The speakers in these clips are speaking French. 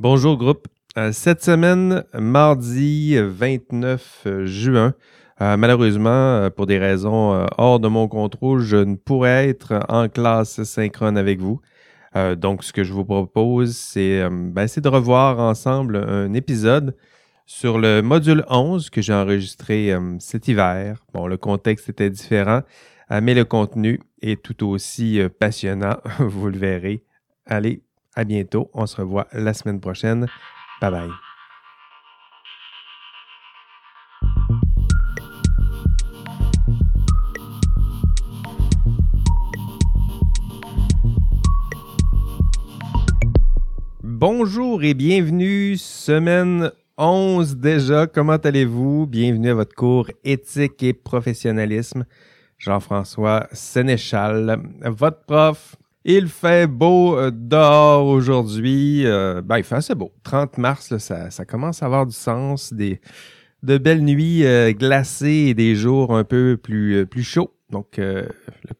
Bonjour groupe. Euh, cette semaine, mardi 29 juin, euh, malheureusement, euh, pour des raisons hors de mon contrôle, je ne pourrais être en classe synchrone avec vous. donc, ce que je vous propose, ben, c'est de revoir ensemble un épisode sur le module 11 que j'ai enregistré cet hiver. Bon, le contexte était différent, mais le contenu est tout aussi passionnant, vous le verrez. Allez, à bientôt. On se revoit la semaine prochaine. Bye bye. Bonjour et bienvenue, semaine 11 déjà. Comment allez-vous? Bienvenue à votre cours éthique et professionnalisme. Jean-François Sénéchal, votre prof il fait beau euh, dehors aujourd'hui. Euh, ben, il fait assez beau. 30 mars, ça, ça, commence à avoir du sens. Des, de belles nuits euh, glacées et des jours un peu plus, plus chauds. Donc, le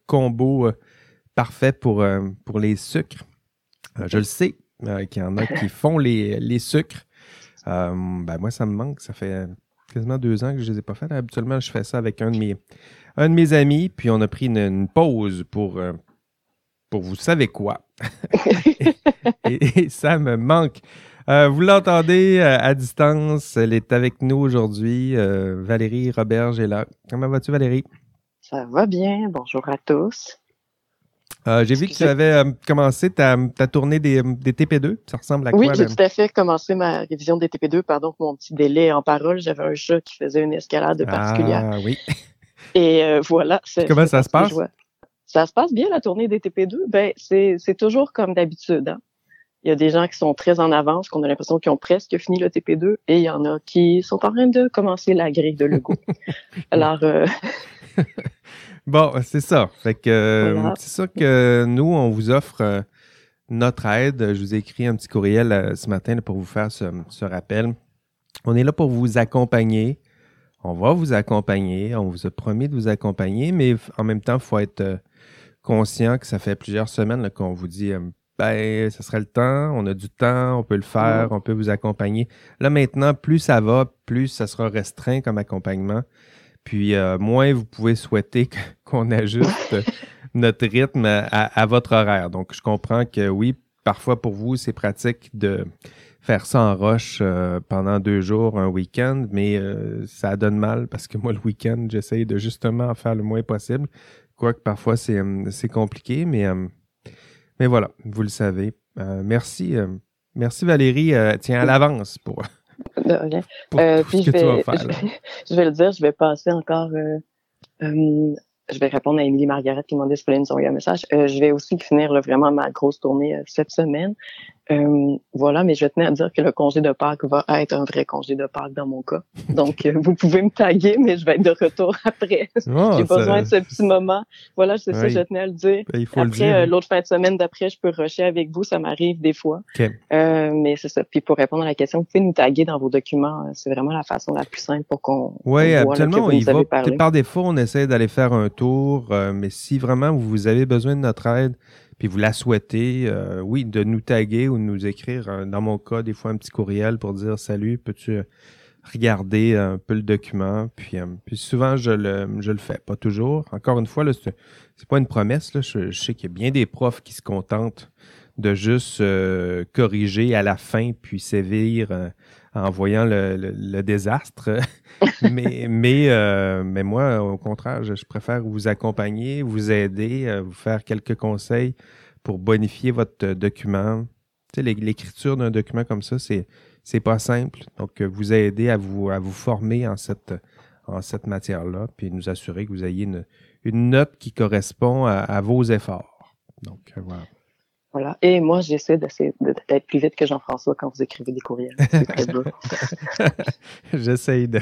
combo parfait pour, pour les sucres. je le sais qu'il y en a qui font les, les sucres. ben, moi, ça me manque. Ça fait quasiment deux ans que je ne les ai pas fait. Habituellement, je fais ça avec un de mes, un de mes amis. Puis, on a pris une pause pour vous savez quoi. et, ça me manque. Euh, vous l'entendez euh, à distance. Elle est avec nous aujourd'hui. Euh, Valérie Roberge est là. Comment vas-tu, Valérie? Ça va bien. Bonjour à tous. J'ai vu que tu avais commencé ta, tournée des, TP2. Ça ressemble à quoi? Oui, j'ai tout à fait commencé ma révision des TP2. Pardon pour mon petit délai en parole. J'avais un chat qui faisait une escalade particulière. Ah oui. Et voilà. Comment ça se passe? Ça se passe bien la tournée des TP2? Ben, c'est, toujours comme d'habitude. Hein. Il y a des gens qui sont très en avance, qu'on a l'impression qu'ils ont presque fini le TP2, et il y en a qui sont en train de commencer la grille de Lego. Alors. Euh, bon, c'est ça. Fait que euh, c'est ça que nous, on vous offre euh, notre aide. Je vous ai écrit un petit courriel ce matin pour vous faire ce, ce rappel. On est là pour vous accompagner on va vous accompagner, on vous a promis de vous accompagner, mais en même temps, il faut être conscient que ça fait plusieurs semaines qu'on vous dit euh, ben, ça serait le temps, on a du temps, on peut le faire, on peut vous accompagner. Là, maintenant, plus ça va, plus ça sera restreint comme accompagnement. Puis, euh, moins vous pouvez souhaiter qu'on ajuste notre rythme à, votre horaire. Donc, je comprends que oui, parfois pour vous, c'est pratique de faire ça en roche euh, pendant deux jours, un week-end, mais ça donne mal parce que moi, le week-end, j'essaye de justement en faire le moins possible. Quoique parfois c'est euh, compliqué, mais, euh, mais voilà, vous le savez. Euh, merci, merci Valérie. tiens, à l'avance pour, puis je vais, Je, vais, le dire, je vais passer encore. je vais répondre à Émilie Margaret qui m'a demandé si vous un message. je vais aussi finir vraiment ma grosse tournée cette semaine. Euh, voilà, mais je tenais à dire que le congé de Pâques va être un vrai congé de Pâques dans mon cas. Donc, euh, vous pouvez me taguer, mais je vais être de retour après. Oh, J'ai besoin de ce petit moment. Voilà, c'est ça, je tenais à le dire. Ben, après, euh, l'autre fin de semaine d'après, je peux rusher avec vous, ça m'arrive des fois. mais c'est ça. Puis pour répondre à la question, vous pouvez nous taguer dans vos documents. C'est vraiment la façon la plus simple pour qu'on. Oui, absolument. il va. Par défaut, on essaie d'aller faire un tour, mais si vraiment vous avez besoin de notre aide, vous la souhaitez, euh, oui, de nous taguer ou nous écrire, euh, dans mon cas, des fois un petit courriel pour dire salut, peux-tu euh, regarder un peu le document? Puis, puis souvent, je le, fais, pas toujours. Encore une fois, ce c'est pas une promesse. Je, sais qu'il y a bien des profs qui se contentent de juste corriger à la fin puis sévir en voyant le, désastre. mais, mais, euh, mais moi, au contraire, je, préfère vous accompagner, vous aider, euh, vous faire quelques conseils pour bonifier votre document. Tu sais, l'écriture d'un document comme ça, c'est c'est pas simple. Donc, vous aider à vous à vous former en cette en cette matière-là, puis nous assurer que vous ayez une, une note qui correspond à, à vos efforts. Donc, voilà. Voilà. Et moi, j'essaie d'être plus vite que Jean-François quand vous écrivez des courriels. J'essaie de,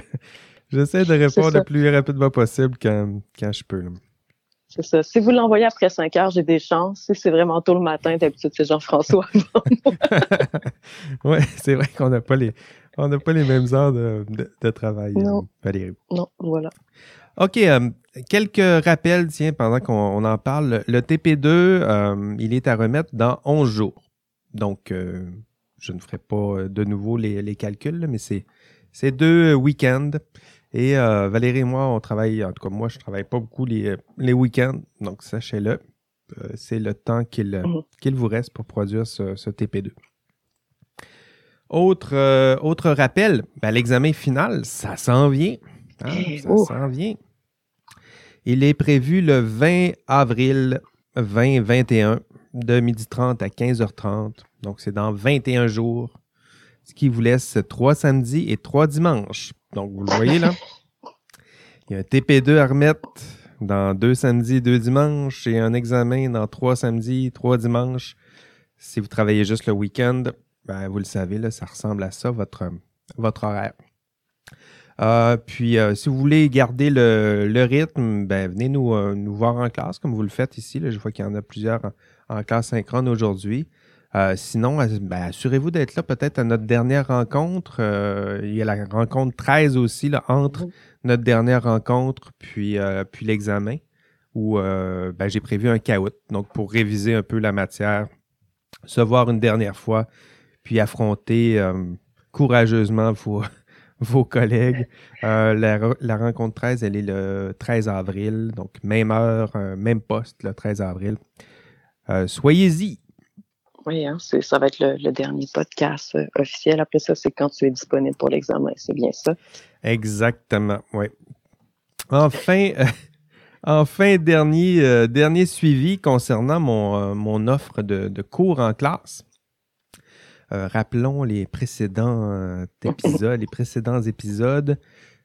j'essaie de répondre le plus rapidement possible quand, quand je peux. C'est ça. Si vous l'envoyez après 5 heures, j'ai des chances. Si c'est vraiment tôt le matin, d'habitude, c'est Jean-François. oui, c'est vrai qu'on n'a pas les, on n'a pas les mêmes heures de, de, travail, non. Valérie. Non, voilà. OK. Euh, quelques rappels, tiens, pendant qu'on en parle. Le TP2, euh, il est à remettre dans 11 jours. Donc, euh, je ne ferai pas de nouveau les, calculs, mais c'est deux week-ends. Et Valérie et moi, on travaille, en tout cas moi, je travaille pas beaucoup les, les week-ends, donc sachez-le. c'est le temps mhm. qu'il vous reste pour produire ce, ce TP2. Autre, autre rappel, ben, l'examen final, ça s'en vient. Hein, eh, ça s'en vient. Il est prévu le 20 avril 2021 de 12h30 à 15h30. Donc, c'est dans 21 jours, ce qui vous laisse trois samedis et trois dimanches. Donc, vous le voyez là. Il y a un TP2 à remettre dans deux samedis, deux dimanches et un examen dans trois samedis, trois dimanches. Si vous travaillez juste le week-end, ben, vous le savez, là, ça ressemble à ça, votre, votre horaire. Euh, puis, euh, si vous voulez garder le, rythme, ben, venez nous, euh, nous, voir en classe, comme vous le faites ici. je vois qu'il y en a plusieurs en, classe synchrone aujourd'hui. sinon, ben, assurez-vous d'être là peut-être à notre dernière rencontre. il y a la rencontre 13 aussi, là, entre notre dernière rencontre puis, puis l'examen, où ben, j'ai prévu un caout, donc pour réviser un peu la matière, se voir une dernière fois, puis affronter courageusement vos vos collègues. Euh, la, rencontre 13, elle est le 13 avril, donc même heure, euh, même poste, le 13 avril. Euh, soyez-y. Oui, hein, ça va être le, dernier podcast officiel. Après ça, c'est quand tu es disponible pour l'examen. C'est bien ça? Exactement, oui. Enfin, enfin dernier, dernier suivi concernant mon, mon offre de cours en classe. Euh, rappelons les précédents euh, épisodes, les précédents épisodes.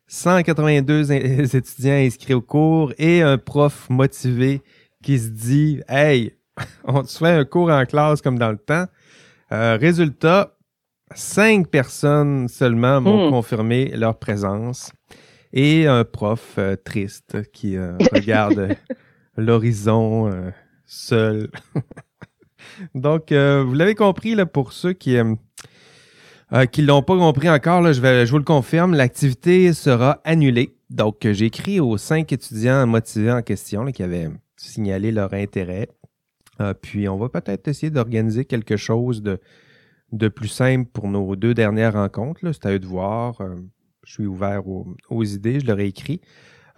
182 étudiants inscrits au cours et un prof motivé qui se dit Hey, on te fait un cours en classe comme dans le temps. Euh, résultat, cinq personnes seulement m'ont hmm. confirmé leur présence et un prof triste qui regarde l'horizon seul. Donc, euh, vous l'avez compris, pour ceux qui ne euh, qui l'ont pas compris encore, je, vous le confirme, l'activité sera annulée. Donc, j'ai écrit aux cinq étudiants motivés en question qui avaient signalé leur intérêt. Euh, puis, on va peut-être essayer d'organiser quelque chose de, de plus simple pour nos deux dernières rencontres. C'est à eux de voir. je suis ouvert aux idées, je leur ai écrit.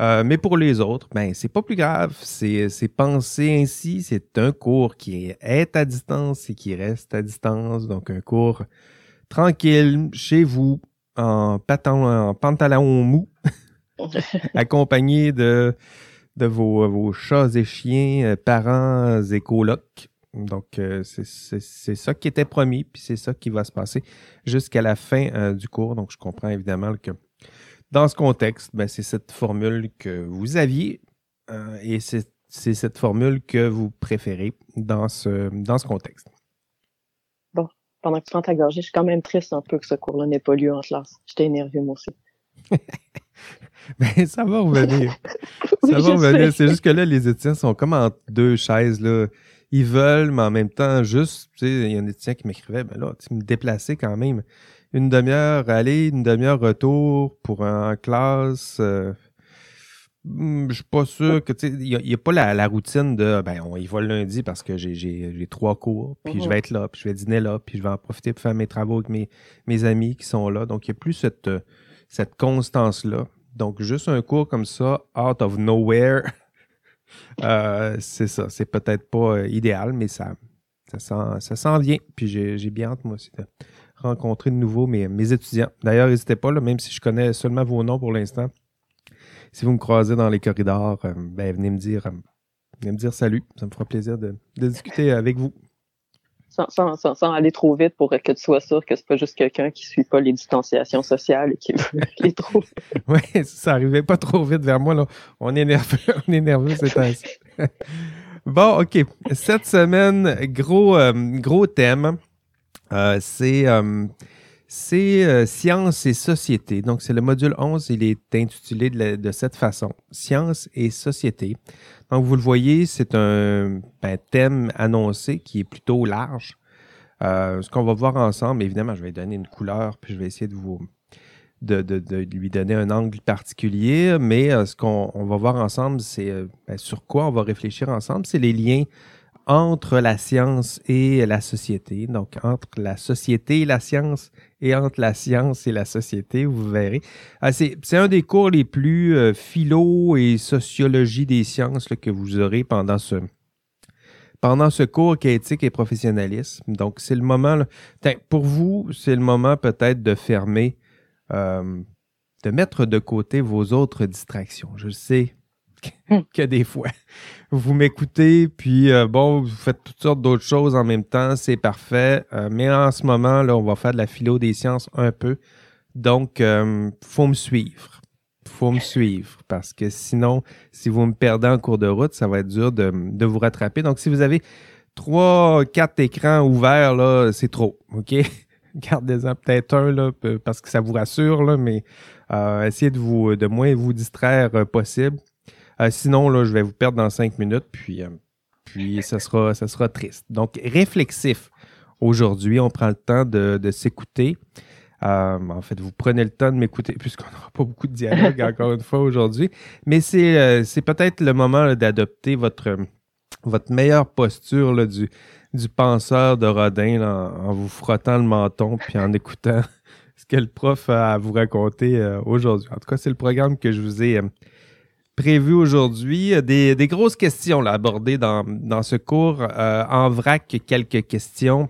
Euh, mais pour les autres, ben c'est pas plus grave. C'est pensé ainsi. C'est un cours qui est à distance et qui reste à distance. Donc un cours tranquille chez vous en, en pantalon mou, accompagné de, de vos, vos, chats et chiens, euh, parents et colocs. Donc, euh, c'est ça qui était promis, puis c'est ça qui va se passer jusqu'à la fin du cours. Donc, je comprends évidemment que dans ce contexte, ben, c'est cette formule que vous aviez euh, et c'est cette formule que vous préférez dans ce, dans ce contexte. Bon, pendant que tu prends ta gorgée, je suis quand même triste un peu que ce cours-là n'ait pas lieu en classe. J'étais énervé, moi aussi. ben, ça va revenir. ça va revenir. C'est juste que là, les étudiants sont comme en deux chaises. Là. Ils veulent, mais en même temps, juste, tu sais, il y a un étudiant qui m'écrivait, ben là, tu me déplacer quand même une demi-heure aller, une demi-heure retour pour un classe. Euh, hmm, je suis pas sûr que, tu sais, il n'y a, pas la, routine de, ben, on y va le lundi parce que j'ai trois cours, puis je vais mhm. être là, puis je vais dîner là, puis je vais en profiter pour faire mes travaux avec mes, mes amis qui sont là. Donc, il n'y a plus cette, cette constance-là. Donc, juste un cours comme ça, out of nowhere, euh, c'est ça. C'est peut-être pas euh, idéal, mais ça, ça s'en vient. Puis j'ai bien hâte, moi aussi, rencontrer de nouveau mes, mes étudiants. D'ailleurs, n'hésitez pas, là, même si je connais seulement vos noms pour l'instant. Si vous me croisez dans les corridors, euh, ben, venez me dire euh, venez me dire salut. Ça me fera plaisir de, de discuter avec vous. Sans, sans, sans, aller trop vite pour que tu sois sûr que c'est pas juste quelqu'un qui suit pas les distanciations sociales et qui veut les trouver. oui, ça arrivait pas trop vite vers moi. Là. On est nerveux, on est nerveux c'est ainsi. bon, OK. Cette semaine, gros, euh, gros thème. Euh, c'est euh, euh, Science et Société. Donc, c'est le module 11. Il est intitulé de, cette façon. Science et Société. Donc, vous le voyez, c'est un ben, thème annoncé qui est plutôt large. ce qu'on va voir ensemble, évidemment, je vais donner une couleur, puis je vais essayer de vous lui donner un angle particulier, mais ce qu'on va voir ensemble, c'est ben, sur quoi on va réfléchir ensemble, c'est les liens entre la science et la société. Donc, entre la société et la science et entre la science et la société, vous verrez. Ah, c'est un des cours les plus euh, philo et sociologie des sciences que vous aurez pendant ce, pendant ce cours qui est éthique et professionnalisme. Donc, c'est le moment, pour vous, c'est le moment peut-être de fermer, euh, de mettre de côté vos autres distractions. Je sais. que, des fois, vous m'écoutez, puis euh, bon, vous faites toutes sortes d'autres choses en même temps, c'est parfait. Euh, mais en ce moment, là, on va faire de la philo des sciences un peu. Donc, il faut me suivre faut me suivre parce que sinon, si vous me perdez en cours de route, ça va être dur de, vous rattraper. Donc, si vous avez trois, quatre écrans ouverts, là, c'est trop. OK? Gardez-en peut-être un là, parce que ça vous rassure, là, mais euh, essayez de vous de moins vous distraire euh, possible. Euh, sinon, là, je vais vous perdre dans cinq minutes, puis, puis ça, sera, ça sera triste. Donc, réflexif. Aujourd'hui, on prend le temps de, de s'écouter. Euh, en fait, vous prenez le temps de m'écouter, puisqu'on n'aura pas beaucoup de dialogue encore une fois aujourd'hui. Mais c'est, euh, c'est peut-être le moment d'adopter votre, votre meilleure posture là, du, du penseur de Rodin en, vous frottant le menton puis en écoutant ce que le prof a à vous raconter euh, aujourd'hui. En tout cas, c'est le programme que je vous ai prévu aujourd'hui. Des, des, grosses questions là, abordées dans, dans ce cours. en vrac, quelques questions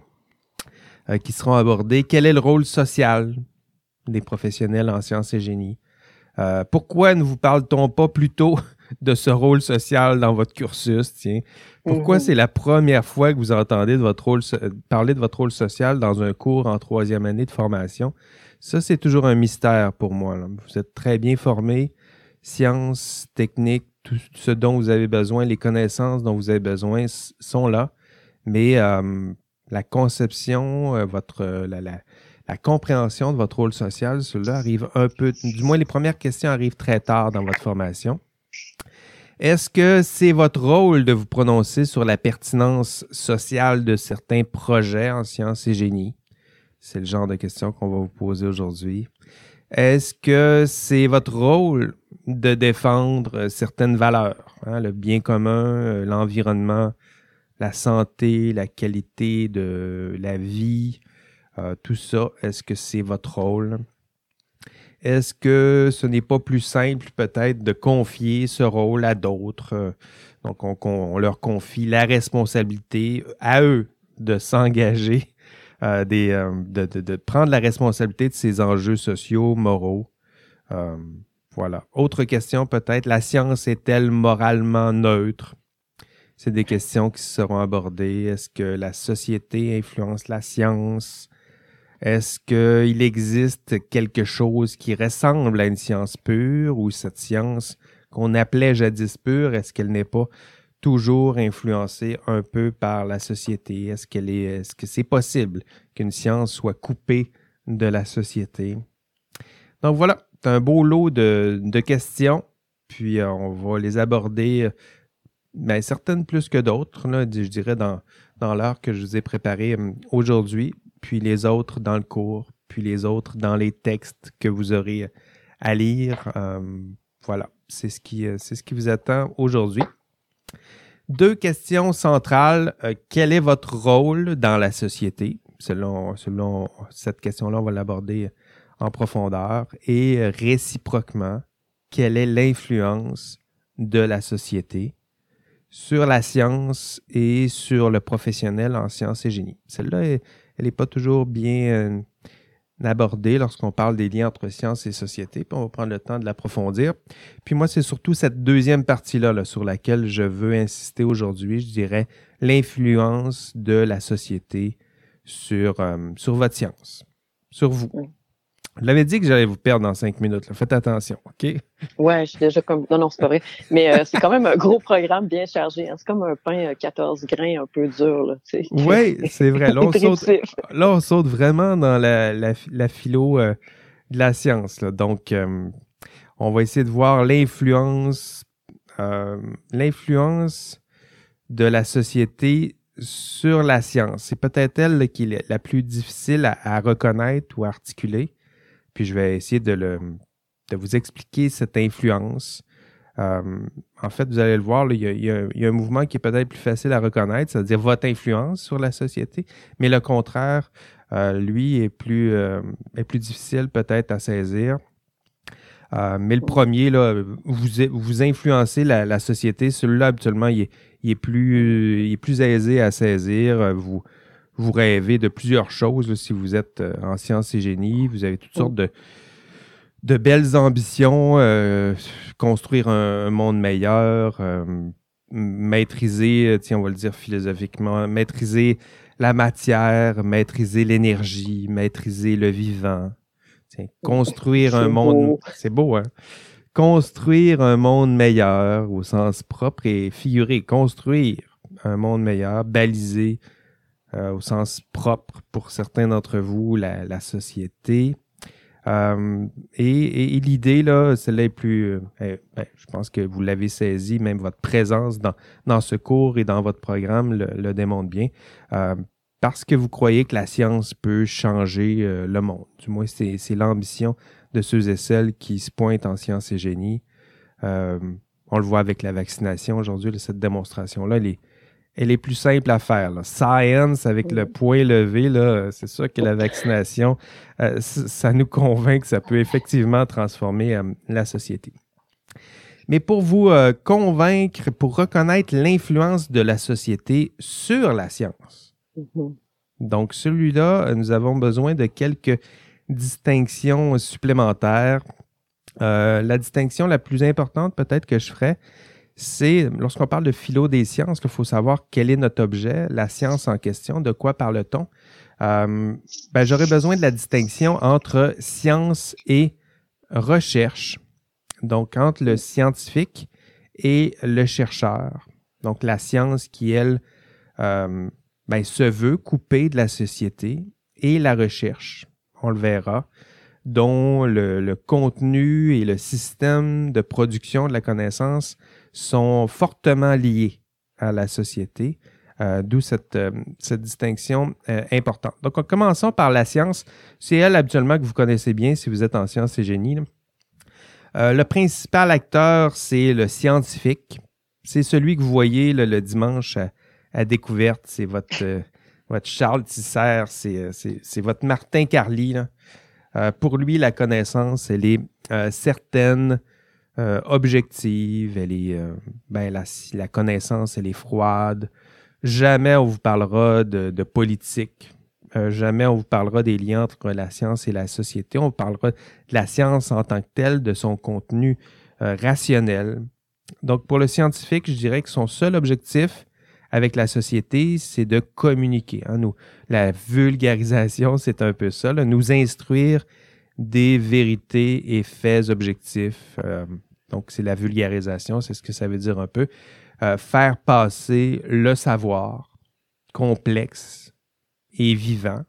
euh, qui seront abordés. Quel est le rôle social des professionnels en sciences et génie? Euh, pourquoi ne vous parle-t-on pas plutôt de ce rôle social dans votre cursus? Tiens? Pourquoi mhm. c'est la première fois que vous entendez de votre rôle, parler de votre rôle social dans un cours en troisième année de formation? Ça, c'est toujours un mystère pour moi. Vous êtes très bien formé, sciences, techniques, tout ce dont vous avez besoin, les connaissances dont vous avez besoin sont là. Mais euh, la conception, euh, votre euh, la, compréhension de votre rôle social, cela arrive un peu, du moins les premières questions arrivent très tard dans votre formation. Est-ce que c'est votre rôle de vous prononcer sur la pertinence sociale de certains projets en sciences et génie? C'est le genre de questions qu'on va vous poser aujourd'hui. Est-ce que c'est votre rôle de défendre certaines valeurs, hein, le bien commun, euh, l'environnement, la santé, la qualité de la vie, euh, tout ça, est-ce que c'est votre rôle? Est-ce que ce n'est pas plus simple peut-être de confier ce rôle à d'autres? Donc, on, leur confie la responsabilité à eux de s'engager, euh, euh, de, prendre la responsabilité de ces enjeux sociaux, moraux. Voilà. Autre question peut-être, la science est-elle moralement neutre? C'est des questions qui seront abordées. Est-ce que la société influence la science? Est-ce qu'il existe quelque chose qui ressemble à une science pure ou cette science qu'on appelait jadis pure, est-ce qu'elle n'est pas toujours influencée un peu par la société? Est-ce est-ce que c'est possible qu'une science soit coupée de la société? Donc voilà, c'est un beau lot de, questions, puis euh, on va les aborder ben, certaines plus que d'autres, je dirais dans, dans l'heure que je vous ai préparé hum, aujourd'hui, puis les autres dans le cours, puis les autres dans les textes que vous aurez à lire. Voilà, c'est ce, qui, euh, c'est ce qui vous attend aujourd'hui. Deux questions centrales. Euh, quel est votre rôle dans la société? Selon, selon cette question-là, on va l'aborder en profondeur. Et euh, réciproquement, quelle est l'influence de la société sur la science et sur le professionnel en sciences et génie. Celle-là, elle n'est pas toujours bien euh, abordée lorsqu'on parle des liens entre science et société, on va prendre le temps de l'approfondir. Puis moi, c'est surtout cette deuxième partie-là sur laquelle je veux insister aujourd'hui, je dirais l'influence de la société sur, euh, sur votre science, sur vous. Je l'avais dit que j'allais vous perdre dans cinq minutes. Faites attention, OK? Ouais, je suis déjà comme. Non, non, c'est pas vrai. Mais euh, c'est quand même un gros programme bien chargé. Hein. C'est comme un pain 14 euh, grains un peu dur. Oui, c'est vrai. Là on, saute, vraiment dans la, la, philo euh, de la science. Donc, on va essayer de voir l'influence l'influence de la société sur la science. C'est peut-être elle qui est la plus difficile à reconnaître ou à articuler. Puis je vais essayer de, le, de vous expliquer cette influence en fait, vous allez le voir, il, y a, un mouvement qui est peut-être plus facile à reconnaître, c'est-à-dire votre influence sur la société, mais le contraire, lui, est plus, est plus difficile peut-être à saisir. mais le premier, là, vous, vous influencez la, société. Celui-là, habituellement, il est, plus, il est plus aisé à saisir. Vous, vous rêvez de plusieurs choses si vous êtes euh, en sciences et génie. Vous avez toutes sortes de, de belles ambitions, euh, construire un, monde meilleur, euh, maîtriser, tiens, on va le dire philosophiquement, maîtriser la matière, maîtriser l'énergie, maîtriser le vivant. Tiens, construire un monde. C'est beau, hein? Construire un monde meilleur au sens propre et figuré. Construire un monde meilleur, baliser euh, au sens propre pour certains d'entre vous, la, société. Euh, et, l'idée, là, celle-là est plus. Euh, ben, je pense que vous l'avez saisi, même votre présence dans, dans ce cours et dans votre programme le, démontre bien. parce que vous croyez que la science peut changer le monde. Du moins, c'est l'ambition de ceux et celles qui se pointent en sciences et génie. on le voit avec la vaccination aujourd'hui, cette démonstration-là, elle est, elle est plus simple à faire. Science avec le point levé, c'est sûr que la vaccination, euh, ça nous convainc que ça peut effectivement transformer euh, la société. Mais pour vous euh, convaincre, pour reconnaître l'influence de la société sur la science, mm-hmm. donc celui-là, nous avons besoin de quelques distinctions supplémentaires. la distinction la plus importante peut-être que je ferais, c'est lorsqu'on parle de philo des sciences qu'il faut savoir quel est notre objet, la science en question, de quoi parle-t-on. Euh, ben, J'aurais besoin de la distinction entre science et recherche, donc entre le scientifique et le chercheur. Donc la science qui, elle, euh, ben, se veut couper de la société et la recherche, on le verra, dont le contenu et le système de production de la connaissance sont fortement liés à la société, euh, d'où cette, euh, distinction euh, importante. Donc, commençons par la science. C'est elle habituellement que vous connaissez bien si vous êtes en sciences et génie. le principal acteur, c'est le scientifique. C'est celui que vous voyez le dimanche à, découverte. C'est votre, votre Charles Tisser, c'est votre Martin Carly. pour lui, la connaissance, elle est certaine, euh, objective, elle est, euh, ben, la, connaissance, elle est froide. Jamais on vous parlera de, politique. Euh, jamais on vous parlera des liens entre la science et la société. On parlera de la science en tant que telle, de son contenu rationnel. Donc, pour le scientifique, je dirais que son seul objectif avec la société, c'est de communiquer. Hein. Nous, la vulgarisation, c'est un peu ça, nous instruire des vérités et faits objectifs. Donc, c'est la vulgarisation, c'est ce que ça veut dire un peu. Euh, faire passer le savoir complexe et vivant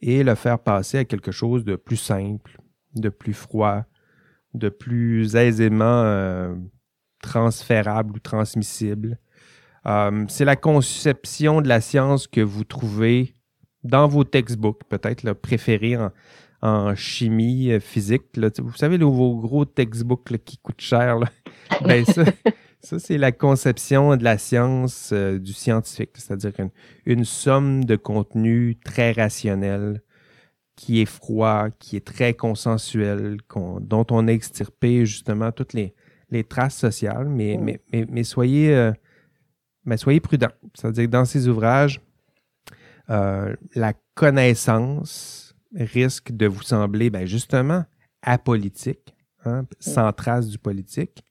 et le faire passer à quelque chose de plus simple, de plus froid, de plus aisément euh, transférable ou transmissible. Euh, c'est la conception de la science que vous trouvez dans vos textbooks, peut-être le préféré en, en chimie euh, physique. vous savez, vos gros textbooks qui coûtent cher. Ben, ça, c'est la conception de la science euh, du scientifique, c'est-à-dire une, une, somme de contenu très rationnel, qui est froid, qui est très consensuel, dont on a extirpé justement toutes les, les traces sociales. Mais, mais, mais, soyez, euh, mais soyez prudents. C'est-à-dire que dans ces ouvrages, la connaissance, risque de vous sembler ben, justement apolitique, hein, sans trace du politique,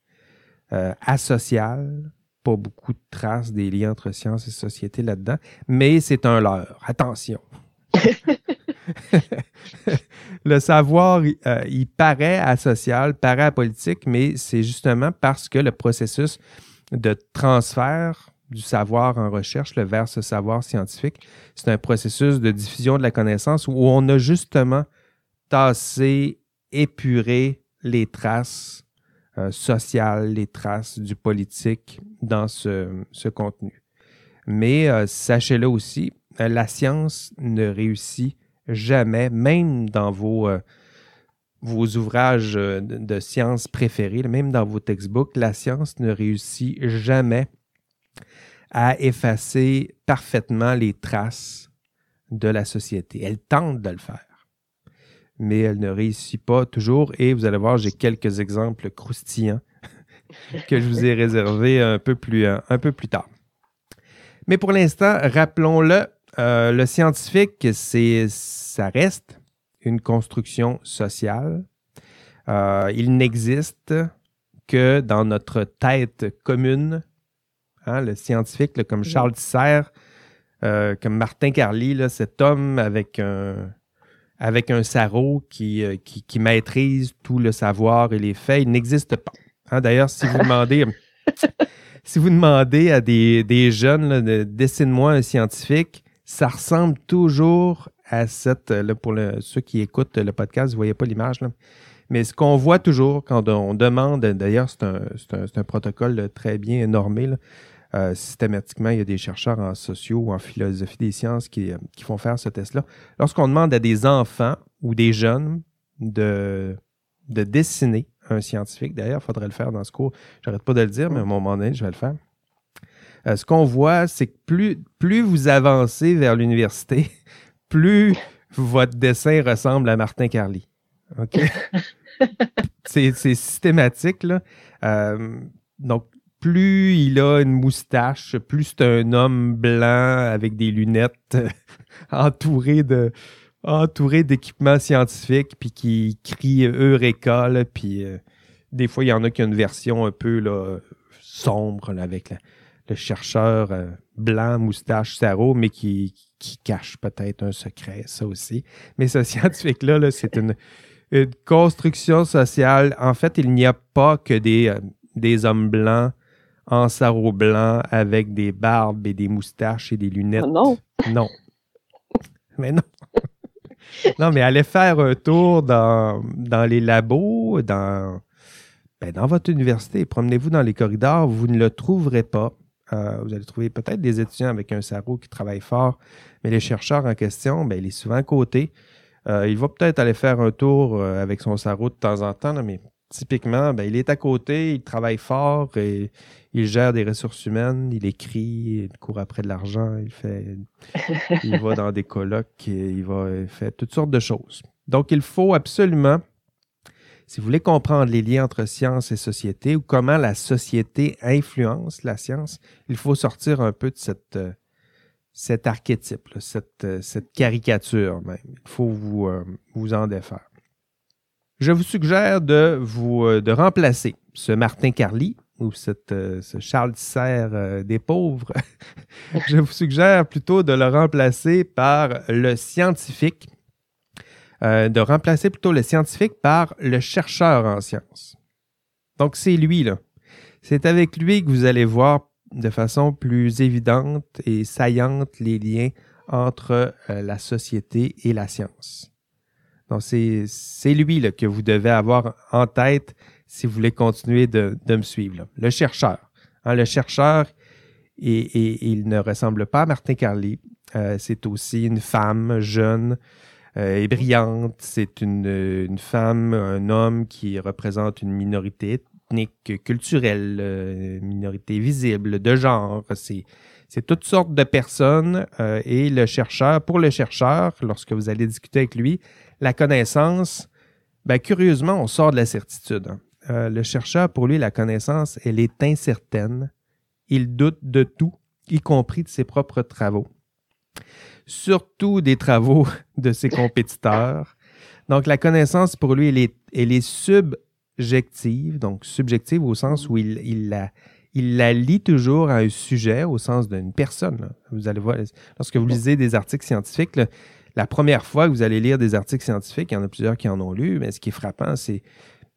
euh, asocial, pas beaucoup de traces des liens entre science et société là-dedans, mais c'est un leurre. Attention. le savoir, euh, il paraît asocial, paraît apolitique, mais c'est justement parce que le processus de transfert du savoir en recherche le vers ce savoir scientifique. C'est un processus de diffusion de la connaissance où on a justement tassé, épuré les traces euh, sociales, les traces du politique dans ce, contenu. Mais euh, sachez-le aussi, euh, la science ne réussit jamais, même dans vos, ouvrages de, de sciences préférés, même dans vos textbooks, la science ne réussit jamais à effacer parfaitement les traces de la société. Elle tente de le faire, mais elle ne réussit pas toujours. Et vous allez voir, j'ai quelques exemples croustillants que je vous ai réservés un peu plus, un peu plus tard. Mais pour l'instant, rappelons-le, euh, le scientifique, c'est, ça reste une construction sociale. Euh, il n'existe que dans notre tête commune. Hein, le scientifique, comme Charles Tisser, euh, comme Martin Carly, cet homme avec un, avec un sarrau qui, qui, maîtrise tout le savoir et les faits, il n'existe pas. Hein, d'ailleurs, si vous demandez si vous demandez à des, jeunes, de, dessine-moi un scientifique, ça ressemble toujours à cette, pour ceux qui écoutent le podcast, vous ne voyez pas l'image, mais ce qu'on voit toujours quand on demande, d'ailleurs, c'est un, protocole très bien normé, euh, systématiquement, il y a des chercheurs en sociaux ou en philosophie des sciences qui, qui font faire ce test-là. Lorsqu'on demande à des enfants ou des jeunes de, de dessiner un scientifique. D'ailleurs, il faudrait le faire dans ce cours. J'arrête pas de le dire, mais à un moment donné, je vais le faire. Euh, ce qu'on voit, c'est que plus, plus vous avancez vers l'université, plus votre dessin ressemble à Martin Carly. OK? c'est systématique, là. Euh, donc, plus il a une moustache, plus c'est un homme blanc avec des lunettes entouré de, entouré d'équipements scientifiques, puis qui crie Eureka, puis euh, des fois, il y en a qui ont une version un peu là, sombre avec le chercheur euh, blanc, moustache, sarreau, mais qui, qui cache peut-être un secret, ça aussi. Mais ce scientifique-là, -là, c'est une, une, construction sociale. En fait, il n'y a pas que des, euh, des hommes blancs en sarrau blanc avec des barbes et des moustaches et des lunettes. non. Non. Mais non. non, mais allez faire un tour dans, dans les labos, dans, ben, dans votre université. Promenez-vous dans les corridors, vous ne le trouverez pas. Euh, vous allez trouver peut-être des étudiants avec un sarrau qui travaillent fort, mais les chercheurs en question, ben, il est souvent à côté. Euh, il va peut-être aller faire un tour euh, avec son sarrau de temps en temps, mais typiquement, ben, il est à côté, il travaille fort et il gère des ressources humaines, il écrit, il court après de l'argent, il fait, il va dans des colloques, il va faire toutes sortes de choses. Donc, il faut absolument, si vous voulez comprendre les liens entre science et société ou comment la société influence la science, il faut sortir un peu de cette, euh, cet archétype, cette, euh, cette, caricature même. Il faut vous, euh, vous en défaire. Je vous suggère de vous de remplacer ce Martin Carly ou cette, euh, ce Charles Tisser euh, des pauvres, je vous suggère plutôt de le remplacer par le scientifique, euh, de remplacer plutôt le scientifique par le chercheur en sciences. Donc c'est lui, là. C'est avec lui que vous allez voir de façon plus évidente et saillante les liens entre la société et la science. Donc c'est lui que vous devez avoir en tête si vous voulez continuer de, me suivre. Le chercheur. Hein, le chercheur, et, il ne ressemble pas à Martin Carly. Euh, c'est aussi une femme jeune euh, et brillante. C'est une, femme, un homme qui représente une minorité ethnique, culturelle, euh, minorité visible, de genre. C'est, c'est toutes sortes de personnes. et le chercheur, pour le chercheur, lorsque vous allez discuter avec lui, la connaissance, ben, curieusement, on sort de la certitude. Hein. Euh, le chercheur, pour lui, la connaissance, elle est incertaine. Il doute de tout, y compris de ses propres travaux. Surtout des travaux de ses compétiteurs. Donc, la connaissance, pour lui, elle est, elle est subjective, donc subjective au sens où il, il, la, il la lit toujours à un sujet, au sens d'une personne. Vous allez voir, lorsque vous lisez des articles scientifiques, la première fois que vous allez lire des articles scientifiques, il y en a plusieurs qui en ont lu, mais ce qui est frappant, c'est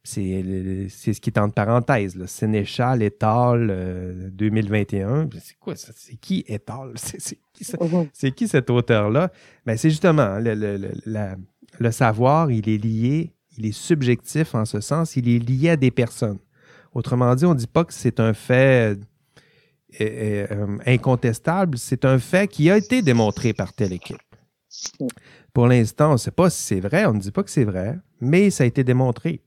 c'est ce qui est entre parenthèses. Là. Sénéchal, Étal, 2021. Euh, c'est quoi ça? C'est qui Étal? Mhm. C'est qui, cet auteur-là? Ben, c'est justement le, le, savoir, il est lié, il est subjectif en ce sens, il est lié à des personnes. Autrement dit, on ne dit pas que c'est un fait euh, euh, incontestable, c'est un fait qui a été démontré par telle équipe. Pour l'instant, on ne sait pas si c'est vrai, on ne dit pas que c'est vrai, mais ça a été démontré.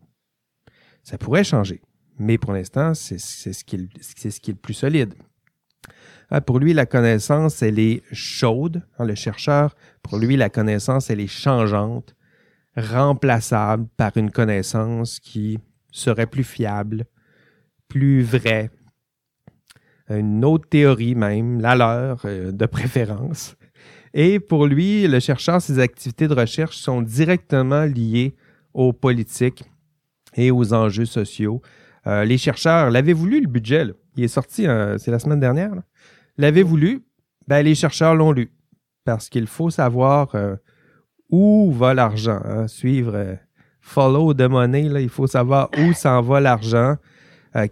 Ça pourrait changer, mais pour l'instant, c'est ce, qui est, ce qui est le plus solide. Ah, pour lui, la connaissance, elle est chaude. Hein, le chercheur, pour lui, la connaissance, elle est changeante, remplaçable par une connaissance qui serait plus fiable, plus vraie. Une autre théorie même, la leur, euh, de préférence. Et pour lui, le chercheur, ses activités de recherche sont directement liées aux politiques et aux enjeux sociaux. Euh, les chercheurs l'avaient voulu, le budget. Il est sorti, euh, c'est la semaine dernière l'avait voulu, ben, les chercheurs l'ont lu. Parce qu'il faut savoir euh, où va l'argent. Hein. Suivre follow the money, il faut savoir où s'en va l'argent,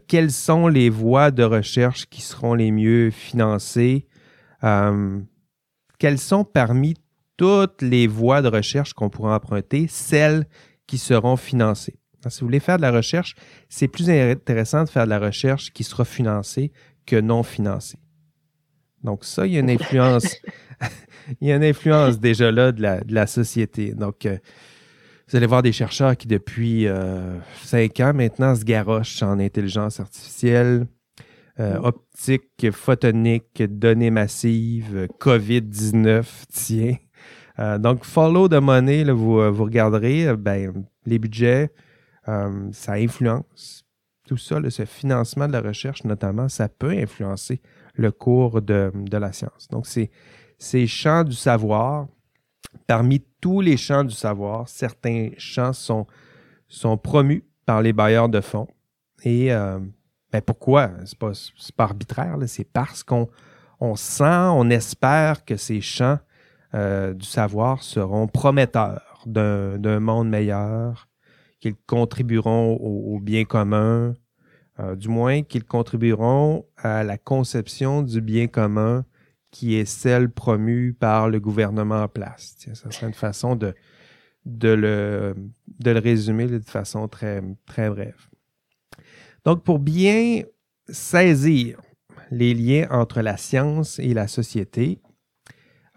quelles sont les voies de recherche qui seront les mieux financées, quelles sont parmi toutes les voies de recherche qu'on pourra emprunter, celles qui seront financées? si vous voulez faire de la recherche, c'est plus intéressant de faire de la recherche qui sera financée que non financée. Donc ça, il y a une influence. déjà là de la, société. Donc, euh, vous allez voir des chercheurs qui, depuis euh, cinq ans maintenant, se garochent en intelligence artificielle, euh, mm. optique, photonique, données massives, COVID-19, tiens. donc, follow the money, vous, vous regarderez, ben, les budgets, ça influence. Tout ça, ce financement de la recherche, notamment, ça peut influencer le cours de, la science. Donc, c'est ces champs du savoir. Parmi tous les champs du savoir, certains champs sont, sont promus par les bailleurs de fonds. Et euh, ben pourquoi? Ce n'est pas, arbitraire, c'est parce qu'on on sent, on espère que ces champs euh, du savoir seront prometteurs d'un monde meilleur, qu'ils contribueront au bien commun, euh, du moins qu'ils contribueront à la conception du bien commun qui est celle promue par le gouvernement en place. ça serait une façon de, de, le, de le résumer de façon très, très brève. Donc, pour bien saisir les liens entre la science et la société,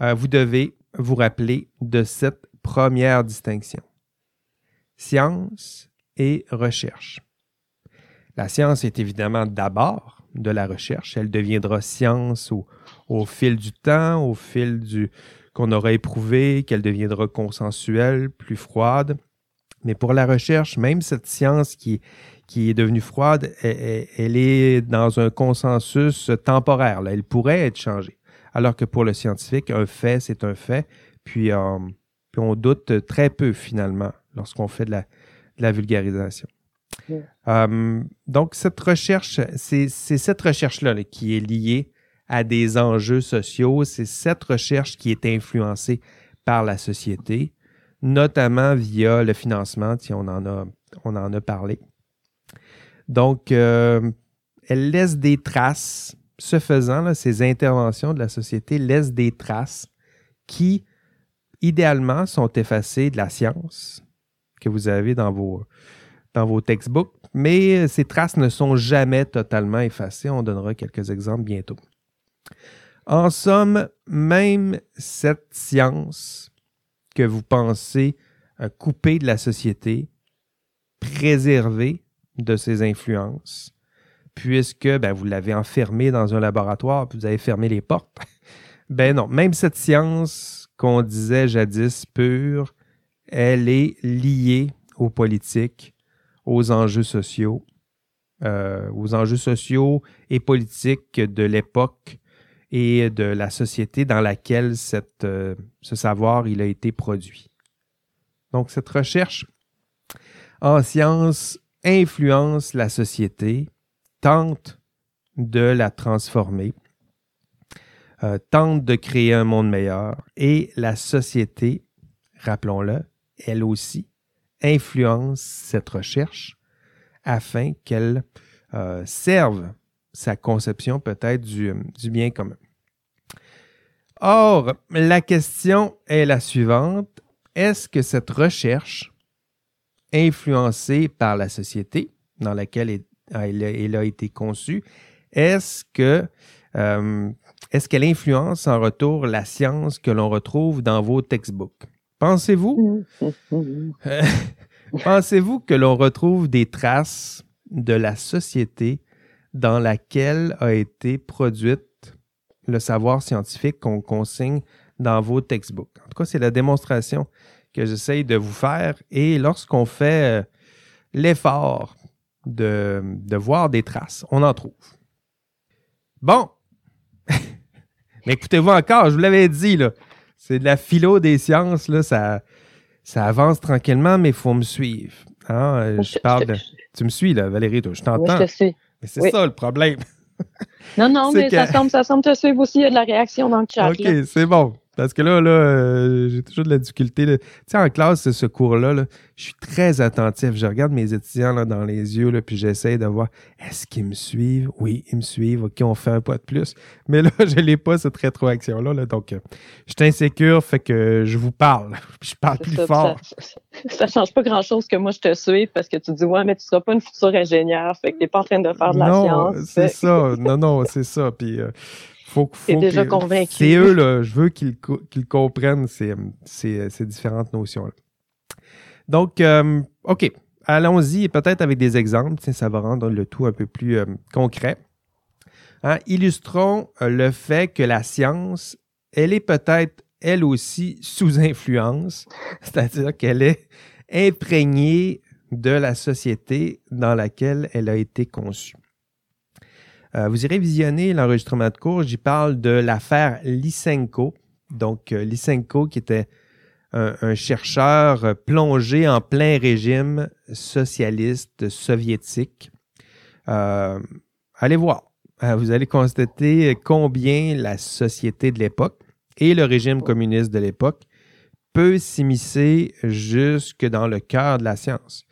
euh, vous devez vous rappeler de cette première distinction. Science et recherche. La science est évidemment d'abord de la recherche. Elle deviendra science au, fil du temps, au fil du qu'on aura éprouvé, qu'elle deviendra consensuelle, plus froide. Mais pour la recherche, même cette science qui, qui est devenue froide, elle, est dans un consensus temporaire. Elle pourrait être changée. Alors que pour le scientifique, un fait, c'est un fait. Puis, euh, on doute très peu finalement lorsqu'on fait de la vulgarisation. Euh, donc, cette recherche, c'est cette recherche-là qui est liée à des enjeux sociaux. C'est cette recherche qui est influencée par la société, notamment via le financement, si on en a, on en a parlé. Donc, euh, elle laisse des traces. Ce faisant, ces interventions de la société laissent des traces qui, idéalement, sont effacées de la science que vous avez dans vos, dans vos textbooks, mais ces traces ne sont jamais totalement effacées. On donnera quelques exemples bientôt. En somme, même cette science que vous pensez euh, couper de la société, préserver de ses influences, puisque ben, vous l'avez enfermé dans un laboratoire, puis vous avez fermé les portes. ben non, même cette science qu'on disait jadis pure, elle est liée aux politiques, aux enjeux sociaux, euh, aux enjeux sociaux et politiques de l'époque et de la société dans laquelle euh, ce savoir il a été produit. Donc cette recherche en sciences influence la société, tente de la transformer, euh, tente de créer un monde meilleur et la société, rappelons-le, elle aussi, influence cette recherche afin qu'elle euh, serve sa conception peut-être du, du bien commun. Or, la question est la suivante. Est-ce que cette recherche, influencée par la société dans laquelle elle, a été conçue, est-ce que euh, est-ce qu'elle influence en retour la science que l'on retrouve dans vos textbooks? Pensez-vous? Pensez-vous que l'on retrouve des traces de la société dans laquelle a été produite le savoir scientifique qu'on consigne dans vos textbooks? En tout cas, c'est la démonstration que j'essaye de vous faire. Et lorsqu'on fait euh, l'effort de, de, voir des traces, on en trouve. Bon. Mais écoutez-vous encore, je vous l'avais dit, là. C'est de la philo des sciences, là. Ça, ça avance tranquillement, mais il faut me suivre. Hein? Je, parle de... Tu me suis, là, Valérie, je t'entends. Oui, je te suis. Mais c'est ça le problème. non, non, mais ça, semble, ça semble te suivre aussi. Il y a de la réaction dans le chat. OK, c'est bon. Parce que là, là, euh, j'ai toujours de la difficulté. Tu sais, en classe, ce cours-là, je suis très attentif. Je regarde mes étudiants là, dans les yeux, là, puis j'essaie de voir est-ce qu'ils me suivent? Oui, ils me suivent. OK, on fait un pas de plus. Mais là, je n'ai pas cette rétroaction-là. Là, donc, euh, je suis insécure, fait que je vous parle. je parle plus fort. Ça, ne change pas grand-chose que moi, je te suive parce que tu dis, ouais, mais tu seras pas une future ingénieure, fait que tu n'es pas en train de faire de la science. Non, c'est ça. Non, non, c'est ça. Puis, euh, faut, déjà convaincu. C'est eux, là, je veux qu'ils comprennent ces, différentes notions-là. Donc, euh, OK, allons-y, peut-être avec des exemples, ça va rendre le tout un peu plus euh, concret. Hein, illustrons euh, le fait que la science, elle est peut-être, elle aussi, sous influence, c'est-à-dire qu'elle est imprégnée de la société dans laquelle elle a été conçue. Euh, vous irez visionner l'enregistrement de cours. J'y parle de l'affaire Lysenko. Donc, euh, Lysenko, qui était un, chercheur plongé en plein régime socialiste soviétique. Euh, allez voir. vous allez constater combien la société de l'époque et le régime communiste de l'époque peut s'immiscer jusque dans le cœur de la science,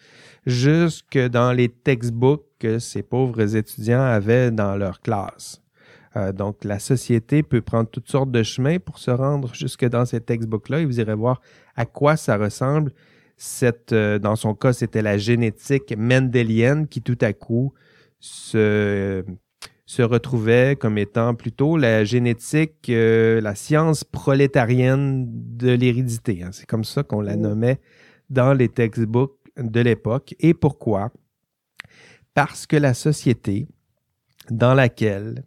jusque dans les textbooks que ces pauvres étudiants avaient dans leur classe. Euh, donc, la société peut prendre toutes sortes de chemins pour se rendre jusque dans ces textbooks-là et vous irez voir à quoi ça ressemble. Cette, euh, dans son cas, c'était la génétique mendélienne qui tout à coup se, se retrouvait comme étant plutôt la génétique, euh, la science prolétarienne de l'hérédité. Hein. C'est comme ça qu'on la mmh. nommait dans les textbooks de l'époque. Et pourquoi? parce que la société dans laquelle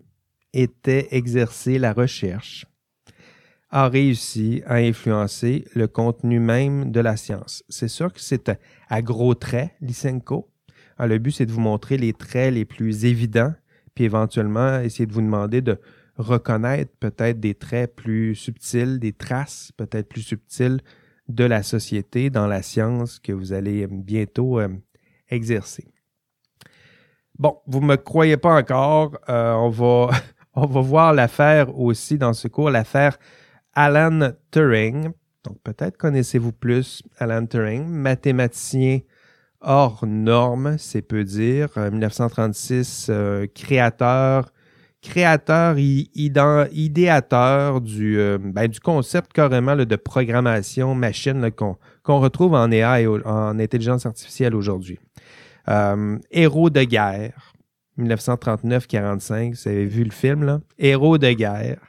était exercée la recherche a réussi à influencer le contenu même de la science. C'est sûr que c'est à, gros traits, Lysenko. Ah, le but, c'est de vous montrer les traits les plus évidents, puis éventuellement essayer de vous demander de reconnaître peut-être des traits plus subtils, des traces peut-être plus subtiles de la société dans la science que vous allez bientôt euh, exercer. Bon, vous ne me croyez pas encore. Euh, on, va, on va voir l'affaire aussi dans ce cours, l'affaire Alan Turing. Donc, peut-être connaissez-vous plus Alan Turing, mathématicien hors norme, c'est peu dire. 1936, euh, créateur, créateur, idéateur du, euh, ben, du concept carrément de programmation machine qu'on retrouve en AI, en intelligence artificielle aujourd'hui. Euh, Héros de guerre, 1939-45, vous avez vu le film? Héros de guerre.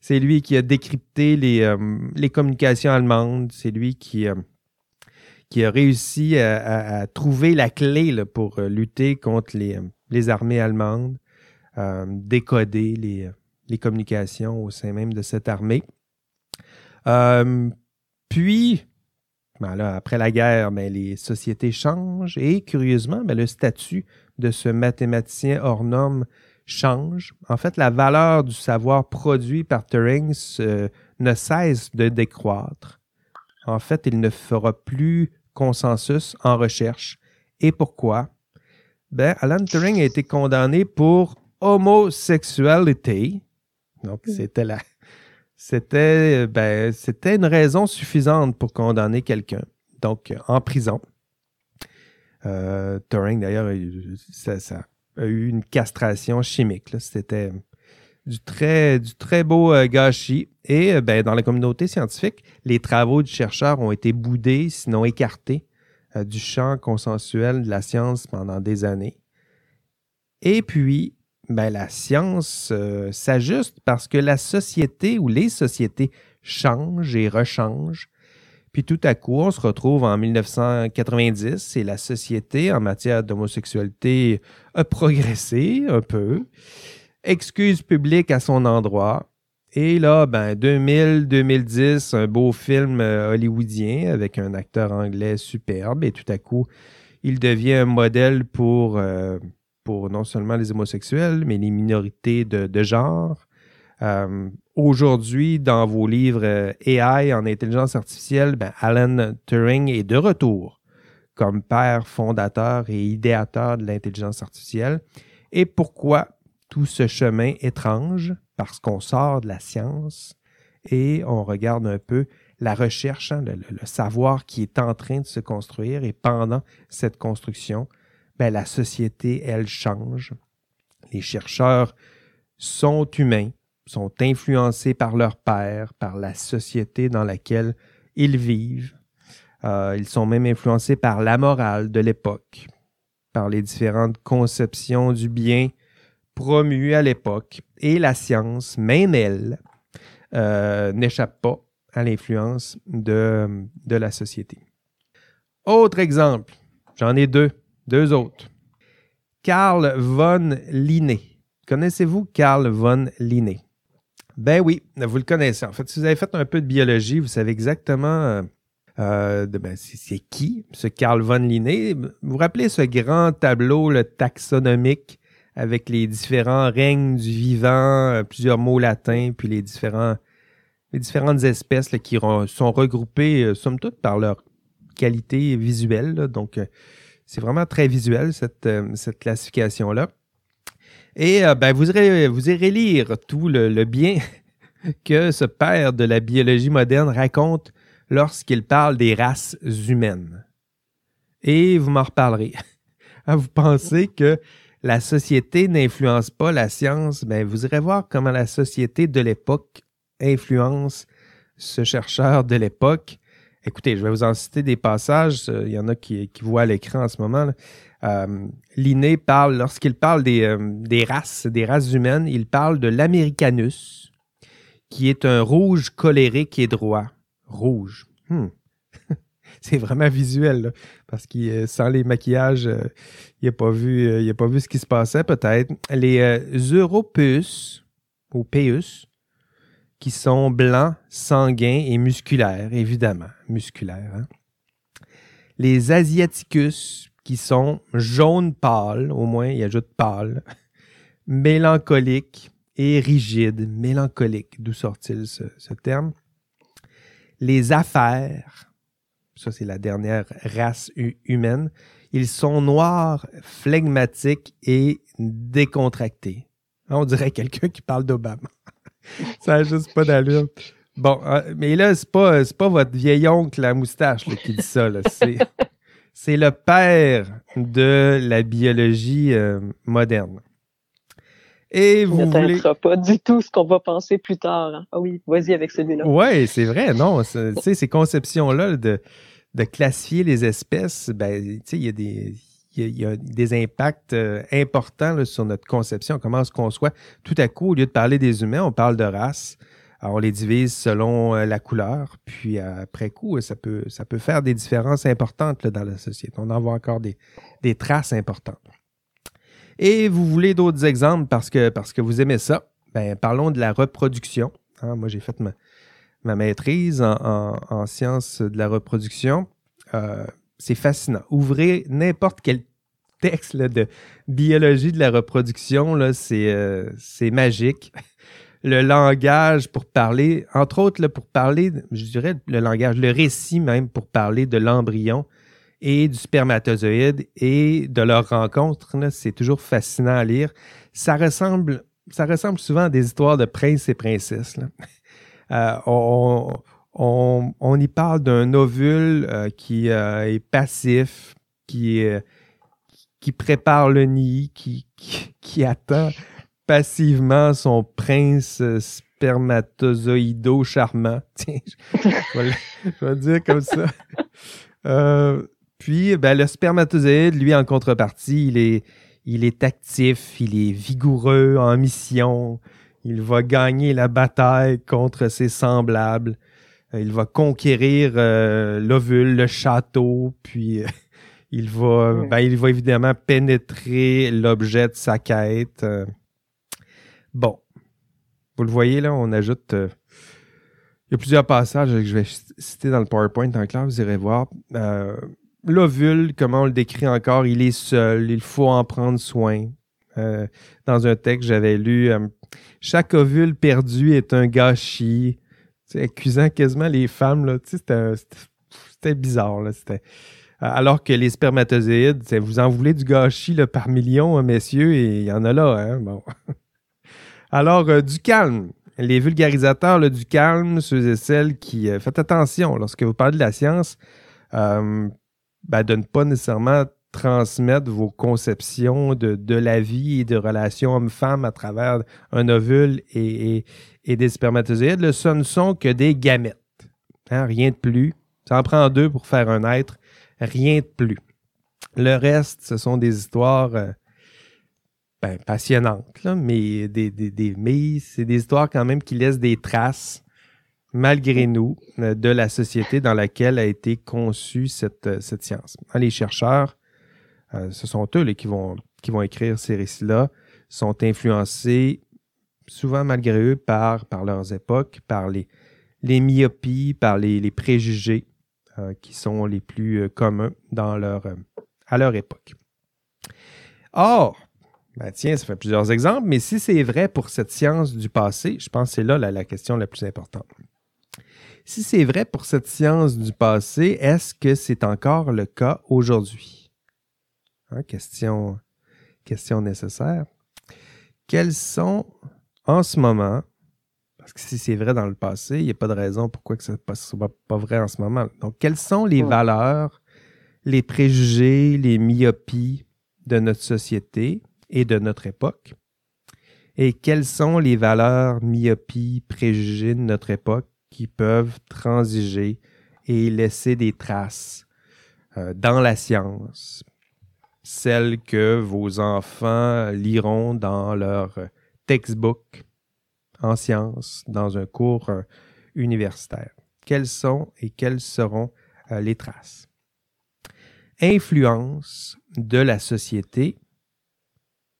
C'est lui qui a décrypté les, euh, communications allemandes. C'est lui qui, a réussi à, trouver la clé pour lutter contre les armées allemandes, décoder les, les communications au sein même de cette armée. puis, ben après la guerre, ben, les sociétés changent et curieusement, ben, le statut de ce mathématicien hors norme change. En fait, la valeur du savoir produit par Turing ne cesse de décroître. En fait, il ne fera plus consensus en recherche. Et pourquoi? Ben, Alan Turing a été condamné pour homosexualité. Donc, hmm. c'était la, c'était ben, c'était une raison suffisante pour condamner quelqu'un. Donc, en prison. Euh, Turing, d'ailleurs, ça, a eu une castration chimique. C'était du très, du très beau euh, gâchis. Et euh, ben, dans la communauté scientifique, les travaux du chercheur ont été boudés, sinon écartés, du champ consensuel de la science pendant des années. Et puis, ben, la science euh, s'ajuste parce que la société ou les sociétés changent et rechangent. Puis tout à coup, on se retrouve en 1990 et la société en matière d'homosexualité a progressé un peu. Excuse publique à son endroit. Et là, ben, 2000-2010, un beau film euh, hollywoodien avec un acteur anglais superbe. Et tout à coup, il devient un modèle pour, euh, pour non seulement les homosexuels, mais les minorités de, genre. Euh, aujourd'hui, dans vos livres euh, AI en intelligence artificielle, ben, Alan Turing est de retour comme père fondateur et idéateur de l'intelligence artificielle. Et pourquoi tout ce chemin étrange? Parce qu'on sort de la science et on regarde un peu la recherche, hein, le, savoir qui est en train de se construire et pendant cette construction, ben, la société, elle change. Les chercheurs sont humains, sont influencés par leur père, par la société dans laquelle ils vivent. Euh, ils sont même influencés par la morale de l'époque, par les différentes conceptions du bien promues à l'époque. Et la science, même elle, euh, n'échappe pas à l'influence de, de la société. Autre exemple, j'en ai deux, deux autres. Carl von Linné. Connaissez-vous Carl von Linné? Ben oui, vous le connaissez. En fait, si vous avez fait un peu de biologie, vous savez exactement euh, euh, ben, c'est qui, ce Carl von Linné. Vous vous rappelez ce grand tableau le taxonomique avec les différents règnes du vivant, euh, plusieurs mots latins, puis les, différents, les différentes espèces qui sont regroupées, somme toute, par leur qualité visuelle. donc, c'est vraiment très visuel, cette, cette classification-là. Et euh, ben, vous, irez, vous irez lire tout le, bien que ce père de la biologie moderne raconte lorsqu'il parle des races humaines. Et vous m'en reparlerez. Ah, vous pensez que la société n'influence pas la science, ben, vous irez voir comment la société de l'époque influence ce chercheur de l'époque. Écoutez, je vais vous en citer des passages. Il y en a qui, voient à l'écran en ce moment. Euh, Linné parle, lorsqu'il parle euh, des, races, des races humaines, il parle de l'Americanus, qui est un rouge colérique et droit. Rouge. Hmm. c'est vraiment visuel, parce qu'il euh, sans les maquillages, il n'a pas, vu, pas vu ce qui se passait peut-être. Les Europus, ou Peus, qui sont blancs, sanguins et musculaires, évidemment, musculaires. Hein. Les Asiaticus, qui sont jaunes pâles, au moins il ajoute pâle, mélancoliques et rigides. Mélancolique, d'où sort-il ce, terme? Les affaires, ça c'est la dernière race humaine, ils sont noirs, flegmatiques et décontractés. On dirait quelqu'un qui parle d'Obama. ça n'a juste pas d'allure. Bon, euh, mais là, c'est pas, pas votre vieil oncle à moustache qui dit ça. C'est le père de la biologie euh, moderne. Et vous ne pas du tout ce qu'on va penser plus tard. Hein. Ah oui, vas-y avec celui-là. Oui, c'est vrai, non. Tu sais, ces conceptions-là de, de classifier les espèces, ben, il y a des... Il y, a, des impacts euh, importants sur notre conception, comment on se conçoit. Tout à coup, au lieu de parler des humains, on parle de race on les divise selon euh, la couleur, puis après coup, ça peut, faire des différences importantes dans la société. On en voit encore des, traces importantes. Et vous voulez d'autres exemples parce que, vous aimez ça? Ben, parlons de la reproduction. Hein. moi, j'ai fait ma, maîtrise en, sciences de la reproduction. Euh, c'est fascinant. Ouvrez n'importe quel texte de biologie de la reproduction, c'est euh, magique le langage pour parler, entre autres, pour parler, je dirais le langage, le récit même pour parler de l'embryon et du spermatozoïde et de leur rencontre. C'est toujours fascinant à lire. Ça ressemble, ça ressemble souvent à des histoires de princes et princesses. Euh, on, y parle d'un ovule euh, qui euh, est passif, qui, qui prépare le nid, qui, attend passivement son prince spermatozoïdo charmant. Tiens, je, vais, dire comme ça. Euh, puis, ben, le spermatozoïde, lui, en contrepartie, il est actif, il est vigoureux, en mission. Il va gagner la bataille contre ses semblables. Il va conquérir l'ovule, le château, puis il va, ben, il va évidemment pénétrer l'objet de sa quête. Bon, vous le voyez là, on ajoute il y a plusieurs passages que je vais citer dans le PowerPoint en clair, vous irez voir. Euh, l'ovule, comment on le décrit encore, il est seul, il faut en prendre soin. Euh, dans un texte, j'avais lu euh, Chaque ovule perdu est un gâchis. Accusant quasiment les femmes, là, c'était bizarre. Là, alors que les spermatozoïdes, vous en voulez du gâchis par million, hein, messieurs, et il y en a là. Hein, bon. Alors, du calme les vulgarisateurs du calme, ceux et celles qui. Euh, faites attention lorsque vous parlez de la science, euh, ben, de ne pas nécessairement transmettre vos conceptions de, la vie et de relations hommes-femmes à travers un ovule et, des spermatozoïdes. ce ne sont que des gamètes. Hein, rien de plus. Ça en prend deux pour faire un être. Rien de plus. Le reste, ce sont des histoires. Euh, ben, passionnantes, mais, des, des, c'est des histoires quand même qui laissent des traces, malgré nous, euh, de la société dans laquelle a été conçue cette, euh, cette science. Les chercheurs, euh, ce sont eux qui, vont, écrire ces récits-là, sont influencés souvent malgré eux par, leurs époques, par les, les myopies, par les, préjugés qui sont les plus communs dans leur, à leur époque. Or, ben tiens, ça fait plusieurs exemples, mais si c'est vrai pour cette science du passé, je pense que c'est là la, question la plus importante. Si c'est vrai pour cette science du passé, est-ce que c'est encore le cas aujourd'hui? Hein, question, question nécessaire. Quels sont en ce moment, parce que si c'est vrai dans le passé, il n'y a pas de raison pourquoi que ce ne soit pas vrai en ce moment. Donc, quelles sont les valeurs, les préjugés, les myopies de notre société et de notre époque? Et quelles sont les valeurs, myopies, préjugés de notre époque qui peuvent transiger et laisser des traces euh, dans la science, celles que vos enfants liront dans leur textbook en sciences, dans un cours euh, universitaire. Quelles sont et quelles seront euh, les traces? Influence de la société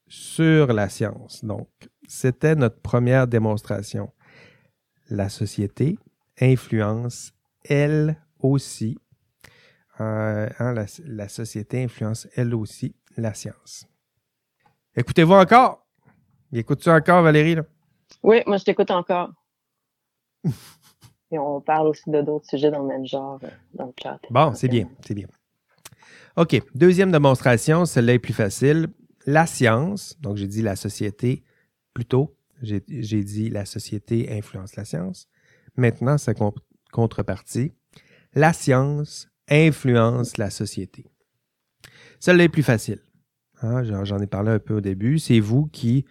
sur la science. Donc, c'était notre première démonstration. La société influence, elle aussi, euh, hein, la, société influence, elle aussi, la science. Écoutez-vous encore? Écoutes-tu encore, Valérie? Oui, moi, je t'écoute encore. Et on parle aussi de d'autres sujets dans le même genre euh, dans le chat. Bon, c'est bien, c'est bien. OK, deuxième démonstration, celle-là est plus facile la science, donc j'ai dit la société plutôt, j'ai dit la société influence la science. Maintenant, sa contrepartie, la science influence la société. Celle-là est plus facile. Hein, j'en ai parlé un peu au début. C'est vous qui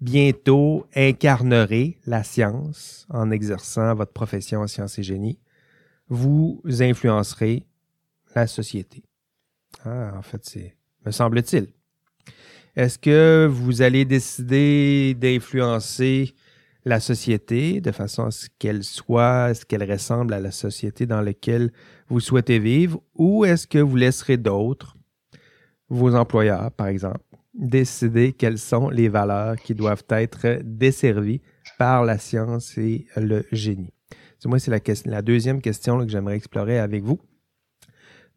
bientôt incarnerez la science en exerçant votre profession en sciences et génie. Vous influencerez la société. Ah, en fait, c'est, me semble-t-il. Est-ce que vous allez décider d'influencer la société de façon à ce qu'elle soit, à ce qu'elle ressemble à la société dans laquelle vous souhaitez vivre, ou est-ce que vous laisserez d'autres, vos employeurs par exemple, décider quelles sont les valeurs qui doivent être desservies par la science et le génie? Moi, c'est la, la, deuxième question que j'aimerais explorer avec vous.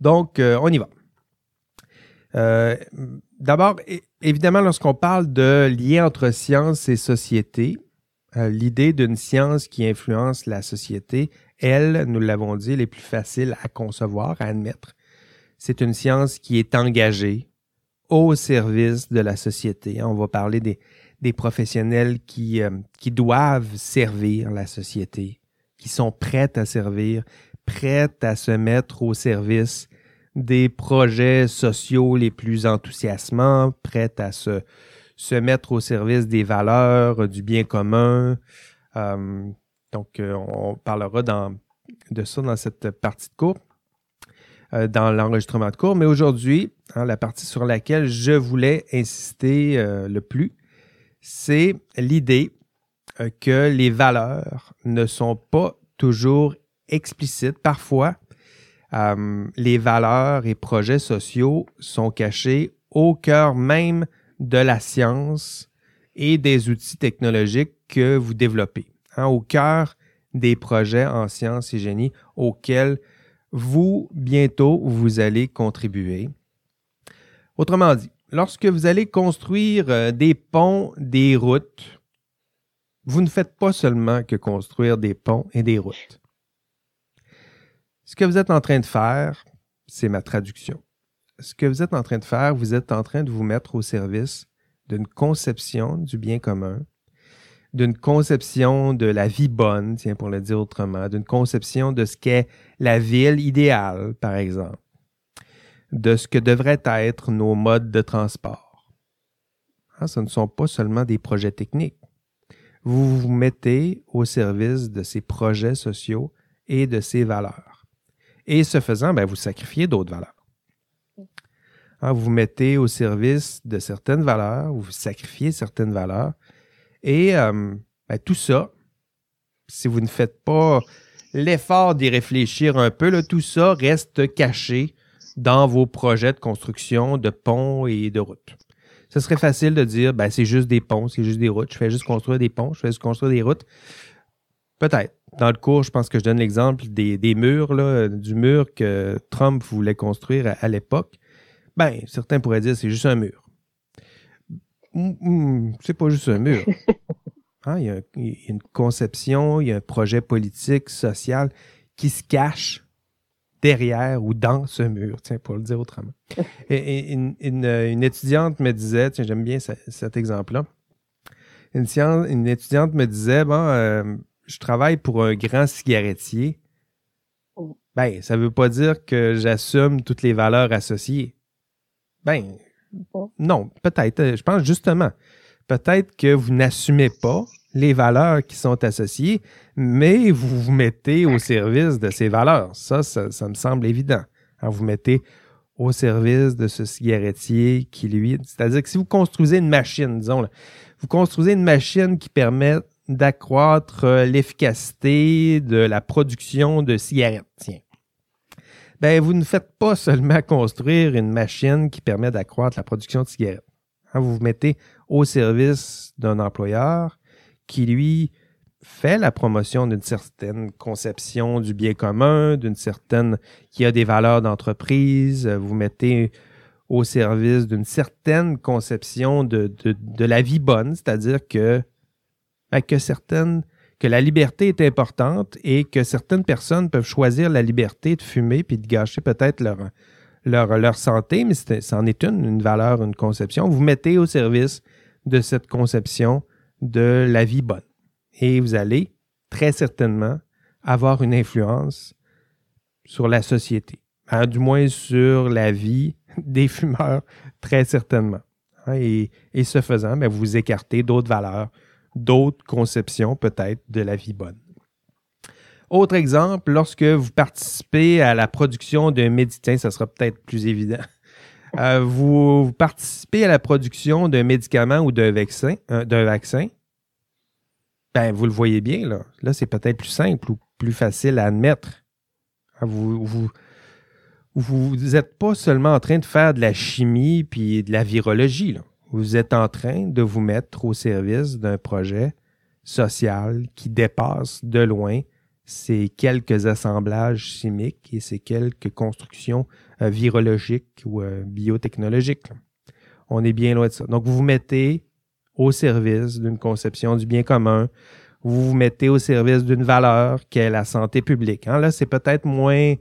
Donc, euh, on y va. Euh, d'abord, évidemment, lorsqu'on parle de lien entre science et société, euh, l'idée d'une science qui influence la société, elle, nous l'avons dit, elle est plus facile à concevoir, à admettre. C'est une science qui est engagée au service de la société. On va parler des, professionnels qui, euh, qui doivent servir la société, qui sont prêts à servir, prêts à se mettre au service des projets sociaux les plus enthousiasmants, prêts à se, se mettre au service des valeurs, du bien commun. Euh, donc, euh, on parlera de ça dans cette partie de cours, euh, dans l'enregistrement de cours. Mais aujourd'hui, hein, la partie sur laquelle je voulais insister le plus, c'est l'idée que les valeurs ne sont pas toujours explicite. Parfois, euh, les valeurs et projets sociaux sont cachés au cœur même de la science et des outils technologiques que vous développez, hein, au cœur des projets en sciences et génie auxquels vous, bientôt, vous allez contribuer. Autrement dit, lorsque vous allez construire euh, des ponts, des routes, vous ne faites pas seulement que construire des ponts et des routes. Ce que vous êtes en train de faire, c'est ma traduction. Ce que vous êtes en train de faire, vous êtes en train de vous mettre au service d'une conception du bien commun, d'une conception de la vie bonne, tiens, pour le dire autrement, d'une conception de ce qu'est la ville idéale, par exemple, de ce que devraient être nos modes de transport. Hein, ce ne sont pas seulement des projets techniques. Vous vous mettez au service de ces projets sociaux et de ces valeurs. Et ce faisant, ben, vous sacrifiez d'autres valeurs. Hein, vous mettez au service de certaines valeurs, vous sacrifiez certaines valeurs. Et euh, ben, tout ça, si vous ne faites pas l'effort d'y réfléchir un peu, tout ça reste caché dans vos projets de construction de ponts et de routes. Ce serait facile de dire, ben, c'est juste des ponts, c'est juste des routes, je fais juste construire des ponts, je fais juste construire des routes. Peut-être. Dans le cours, je pense que je donne l'exemple des, murs, du mur que Trump voulait construire à l'époque. Ben, certains pourraient dire c'est juste un mur. Mm, mm, c'est pas juste un mur. Hein, il, y a, une conception, il y a un projet politique, social qui se cache derrière ou dans ce mur, tiens, pour le dire autrement. Et, une, étudiante me disait, tiens, j'aime bien cet exemple-là. Une, étudiante me disait, bon, euh, je travaille pour un grand cigarettier. Oh. Ben, ça veut pas dire que j'assume toutes les valeurs associées. Ben, non, peut-être. Euh, je pense justement, peut-être que vous n'assumez pas les valeurs qui sont associées, mais vous vous mettez au service de ces valeurs. Ça, ça, me semble évident. Hein, vous mettez au service de ce cigarettier qui, lui, c'est-à-dire que si vous construisez une machine, disons, vous construisez une machine qui permet d'accroître euh, l'efficacité de la production de cigarettes, tiens ben, vous ne faites pas seulement construire une machine qui permet d'accroître la production de cigarettes. Hein, vous vous mettez au service d'un employeur qui, lui, fait la promotion d'une certaine conception du bien commun, d'une certaine qui a des valeurs d'entreprise. Vous mettez au service d'une certaine conception de, de, la vie bonne, c'est-à-dire que, ben, que certaines que la liberté est importante et que certaines personnes peuvent choisir la liberté de fumer puis de gâcher peut-être leur, santé, mais c'en est une, une valeur, une conception. Vous mettez au service de cette conception de la vie bonne. Et vous allez très certainement avoir une influence sur la société, hein, du moins sur la vie des fumeurs, très certainement. Hein, et, et ce faisant, bien, vous écartez d'autres valeurs d'autres conceptions peut-être de la vie bonne. Autre exemple, lorsque vous participez à la production d'un médicament, ça sera peut-être plus évident. Euh, vous, participez à la production d'un médicament ou d'un vaccin, euh, ben, vous le voyez bien, là. Là, c'est peut-être plus simple ou plus facile à admettre. Ah, vous, vous, n'êtes pas seulement en train de faire de la chimie puis de la virologie. Vous êtes en train de vous mettre au service d'un projet social qui dépasse de loin ces quelques assemblages chimiques et ces quelques constructions euh, virologiques ou euh, biotechnologiques. On est bien loin de ça. Donc, vous vous mettez au service d'une conception du bien commun, vous vous mettez au service d'une valeur qui est la santé publique. Hein. Là, c'est peut-être moins,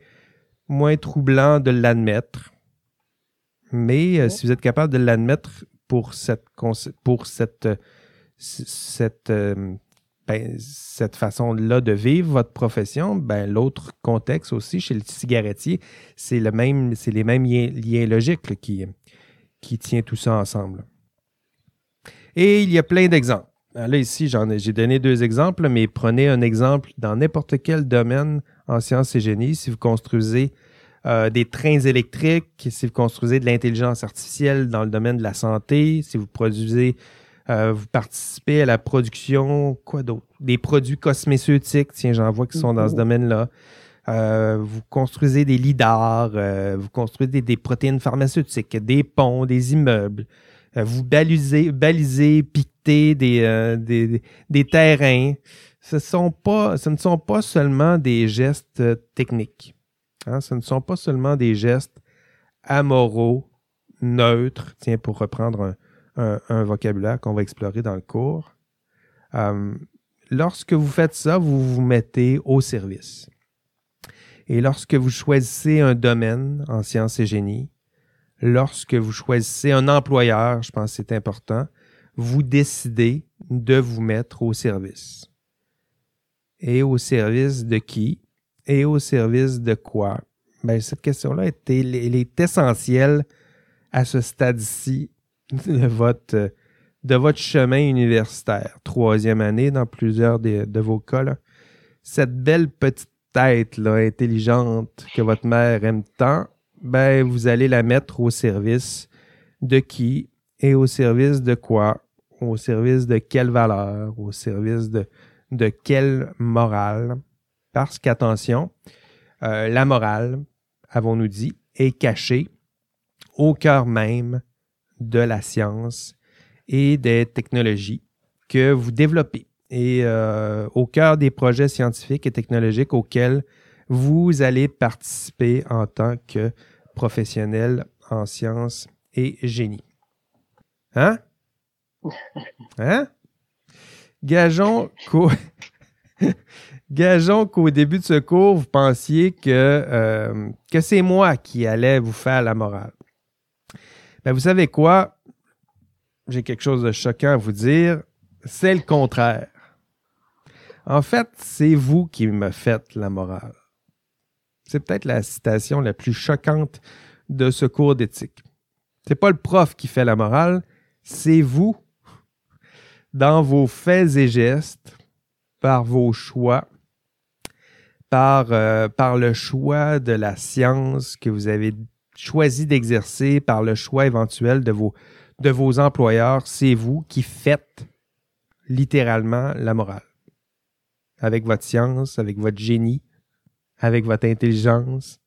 moins troublant de l'admettre, mais euh, si vous êtes capable de l'admettre pour cette, pour cette, cette, euh, ben, cette façon-là de vivre votre profession, ben, l'autre contexte aussi chez le cigarettier, c'est le même, les mêmes liens, logiques qui, qui tient tout ça ensemble. Et il y a plein d'exemples. Là, ici, j'ai donné deux exemples, mais prenez un exemple dans n'importe quel domaine en sciences et génie. Si vous construisez euh, des trains électriques, si vous construisez de l'intelligence artificielle dans le domaine de la santé, si vous produisez Euh, vous participez à la production, quoi d'autre? Des produits cosméceutiques, tiens, j'en vois qui sont dans ce mhm. domaine-là. Euh, vous construisez des lidars, vous construisez des, protéines pharmaceutiques, des ponts, des immeubles. vous balisez, balisez piquetez des, des, des, terrains. Ce, sont pas, ce ne sont pas seulement des gestes techniques. Hein? Ce ne sont pas seulement des gestes amoraux, neutres, tiens, pour reprendre un, vocabulaire qu'on va explorer dans le cours. Euh, lorsque vous faites ça, vous vous mettez au service. Et lorsque vous choisissez un domaine en sciences et génie, lorsque vous choisissez un employeur, je pense que c'est important, vous décidez de vous mettre au service. Et au service de qui? Et au service de quoi? Ben, cette question-là est, est essentielle à ce stade-ci de votre, chemin universitaire, troisième année dans plusieurs de, vos cas. Cette belle petite tête là, intelligente que votre mère aime tant, ben, vous allez la mettre au service de qui et au service de quoi? Au service de quelle valeur? Au service de quelle morale? Parce qu'attention, euh, la morale, avons-nous dit, est cachée au cœur même de la science et des technologies que vous développez et euh, au cœur des projets scientifiques et technologiques auxquels vous allez participer en tant que professionnel en sciences et génie. Hein? Hein? Gageons qu'au, Gageons qu'au début de ce cours, vous pensiez que, euh, c'est moi qui allais vous faire la morale. Ben, vous savez quoi? J'ai quelque chose de choquant à vous dire. C'est le contraire. En fait, c'est vous qui me faites la morale. C'est peut-être la citation la plus choquante de ce cours d'éthique. C'est pas le prof qui fait la morale, c'est vous, dans vos faits et gestes, par vos choix, par, euh, par le choix de la science que vous avez choisi d'exercer par le choix éventuel de vos, de vos employeurs, c'est vous qui faites littéralement la morale. Avec votre science, avec votre génie, avec votre intelligence.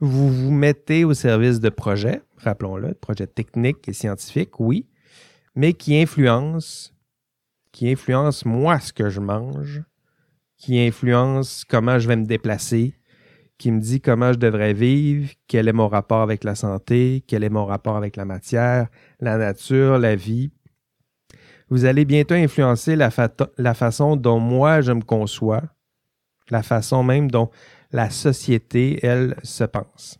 Vous vous mettez au service de projets, rappelons-le, de projets techniques et scientifiques, oui, mais qui influencent, qui influencent moi ce que je mange, qui influencent comment je vais me déplacer, qui me dit comment je devrais vivre, quel est mon rapport avec la santé, quel est mon rapport avec la matière, la nature, la vie. Vous allez bientôt influencer la, façon dont moi je me conçois, la façon même dont la société, elle, se pense.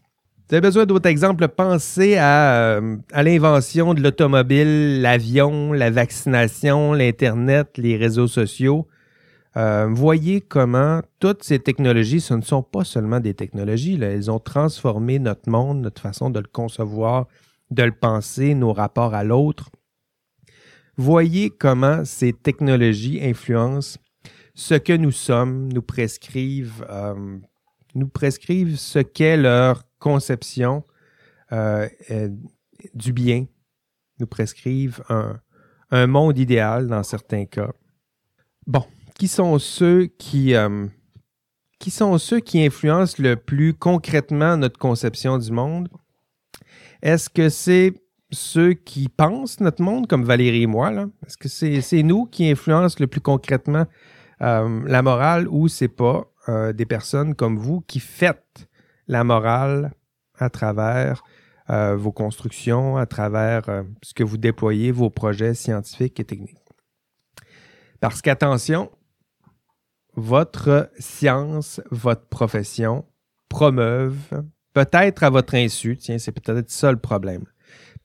Vous avez besoin d'autres exemples? Pensez à, euh, à l'invention de l'automobile, l'avion, la vaccination, l'Internet, les réseaux sociaux. Euh, voyez comment toutes ces technologies, ce ne sont pas seulement des technologies, elles ont transformé notre monde, notre façon de le concevoir, de le penser, nos rapports à l'autre. Voyez comment ces technologies influencent ce que nous sommes, nous prescrivent, euh, nous prescrivent ce qu'est leur conception euh, du bien, nous prescrivent un monde idéal dans certains cas. Bon, qui sont ceux qui, euh, qui sont ceux qui influencent le plus concrètement notre conception du monde? Est-ce que c'est ceux qui pensent notre monde, comme Valérie et moi? Est-ce que c'est nous qui influencent le plus concrètement euh, la morale ou c'est pas euh, des personnes comme vous qui faites la morale à travers vos constructions, à travers ce que vous déployez, vos projets scientifiques et techniques? Parce qu'attention, votre science, votre profession promeuvent, peut-être à votre insu, tiens, c'est peut-être ça le problème.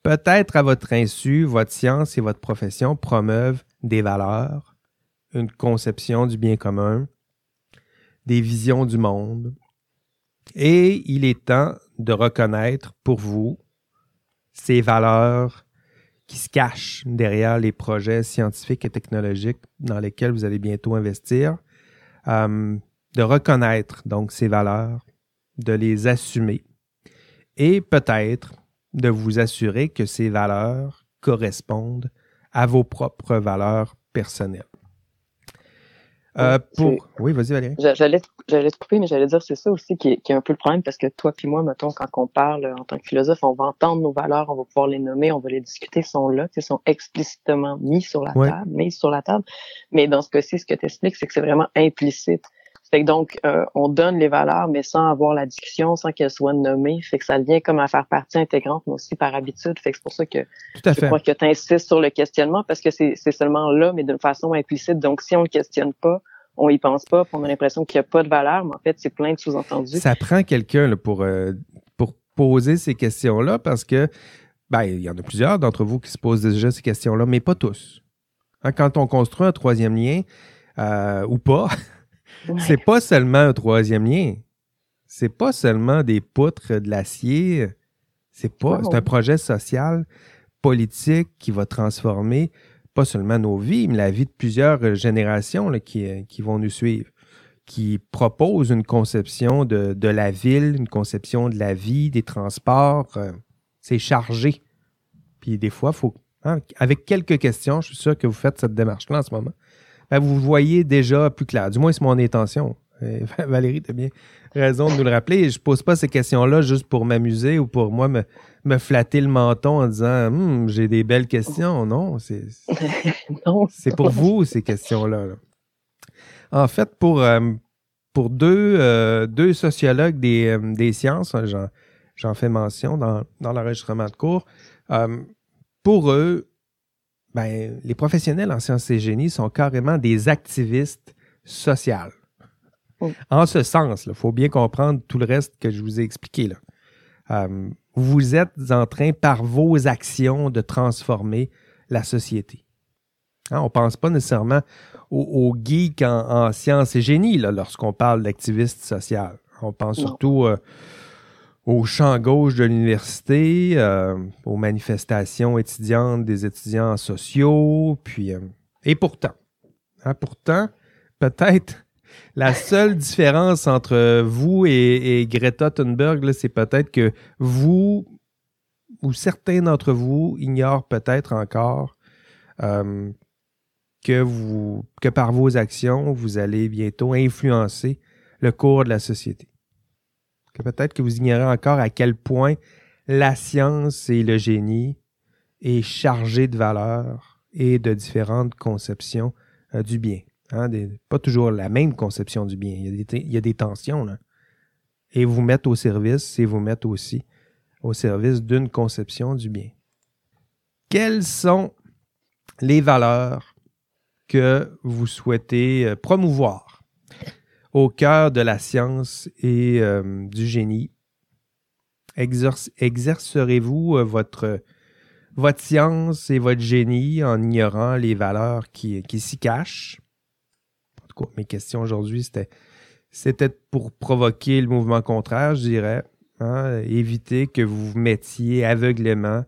Peut-être à votre insu, votre science et votre profession promeuvent des valeurs, une conception du bien commun, des visions du monde. Et il est temps de reconnaître pour vous ces valeurs qui se cachent derrière les projets scientifiques et technologiques dans lesquels vous allez bientôt investir euh, de reconnaître donc ces valeurs, de les assumer et peut-être de vous assurer que ces valeurs correspondent à vos propres valeurs personnelles. Euh, pour... Oui, vas-y Valérie. J'allais, j'allais te couper, mais j'allais dire c'est ça aussi qui est, qui est, un peu le problème parce que toi puis moi, mettons, quand on parle en tant que philosophe, on va entendre nos valeurs, on va pouvoir les nommer, on va les discuter, sont là, ils sont explicitement mis sur la table, mis sur la table. Mais dans ce cas-ci, ce que tu expliques, c'est que c'est vraiment implicite. Fait que donc, euh, on donne les valeurs, mais sans avoir la discussion, sans qu'elles soient nommées. Fait que ça devient comme à faire partie intégrante, mais aussi par habitude. Fait que c'est pour ça que je crois que tu insistes sur le questionnement, parce que c'est seulement là, mais d'une façon implicite. Donc, si on le questionne pas, on y pense pas, on a l'impression qu'il n'y a pas de valeur, mais en fait, c'est plein de sous-entendus. Ça prend quelqu'un pour, euh, pour poser ces questions-là, parce que ben, il y en a plusieurs d'entre vous qui se posent déjà ces questions-là, mais pas tous. Hein, quand on construit un troisième lien, euh, ou pas, C'est pas seulement un troisième lien. C'est pas seulement des poutres de l'acier. C'est pas. C'est un projet social, politique qui va transformer pas seulement nos vies, mais la vie de plusieurs générations qui, qui, vont nous suivre, qui propose une conception de, de, la ville, une conception de la vie, des transports. Euh, c'est chargé. Puis des fois, faut, hein, avec quelques questions, je suis sûr que vous faites cette démarche-là en ce moment. Ben, vous voyez déjà plus clair. Du moins, c'est mon intention. Valérie, tu as bien raison de nous le rappeler. Je pose pas ces questions-là juste pour m'amuser ou pour moi me, flatter le menton en disant hum, j'ai des belles questions. Non, c'est c'est pour vous ces questions-là. En fait, pour, euh, pour deux, euh, deux sociologues des, euh, des sciences, hein, j'en fais mention dans, dans l'enregistrement de cours, pour eux, ben, les professionnels en sciences et génie sont carrément des activistes sociaux. Oh. En ce sens, il faut bien comprendre tout le reste que je vous ai expliqué. Là. Euh, vous êtes en train, par vos actions, de transformer la société. Hein, on ne pense pas nécessairement aux, geeks en, sciences et génie lorsqu'on parle d'activistes social. On pense surtout euh, au champ gauche de l'université, euh, aux manifestations étudiantes des étudiants sociaux, puis euh, et pourtant, hein, pourtant, peut-être la seule différence entre vous et, Greta Thunberg, c'est peut-être que vous ou certains d'entre vous ignorent peut-être encore euh, que vous que par vos actions, vous allez bientôt influencer le cours de la société peut-être que vous ignorez encore à quel point la science et le génie est chargé de valeurs et de différentes conceptions euh, du bien. Hein, pas toujours la même conception du bien. Il y a des, tensions. Là. Et vous mettre au service, c'est vous mettre aussi au service d'une conception du bien. Quelles sont les valeurs que vous souhaitez euh, promouvoir? Au cœur de la science et euh, du génie. exercerez-vous euh, votre, science et votre génie en ignorant les valeurs qui, s'y cachent? En tout cas, mes questions aujourd'hui, c'était, c'était pour provoquer le mouvement contraire, je dirais. Hein, éviter que vous vous mettiez aveuglément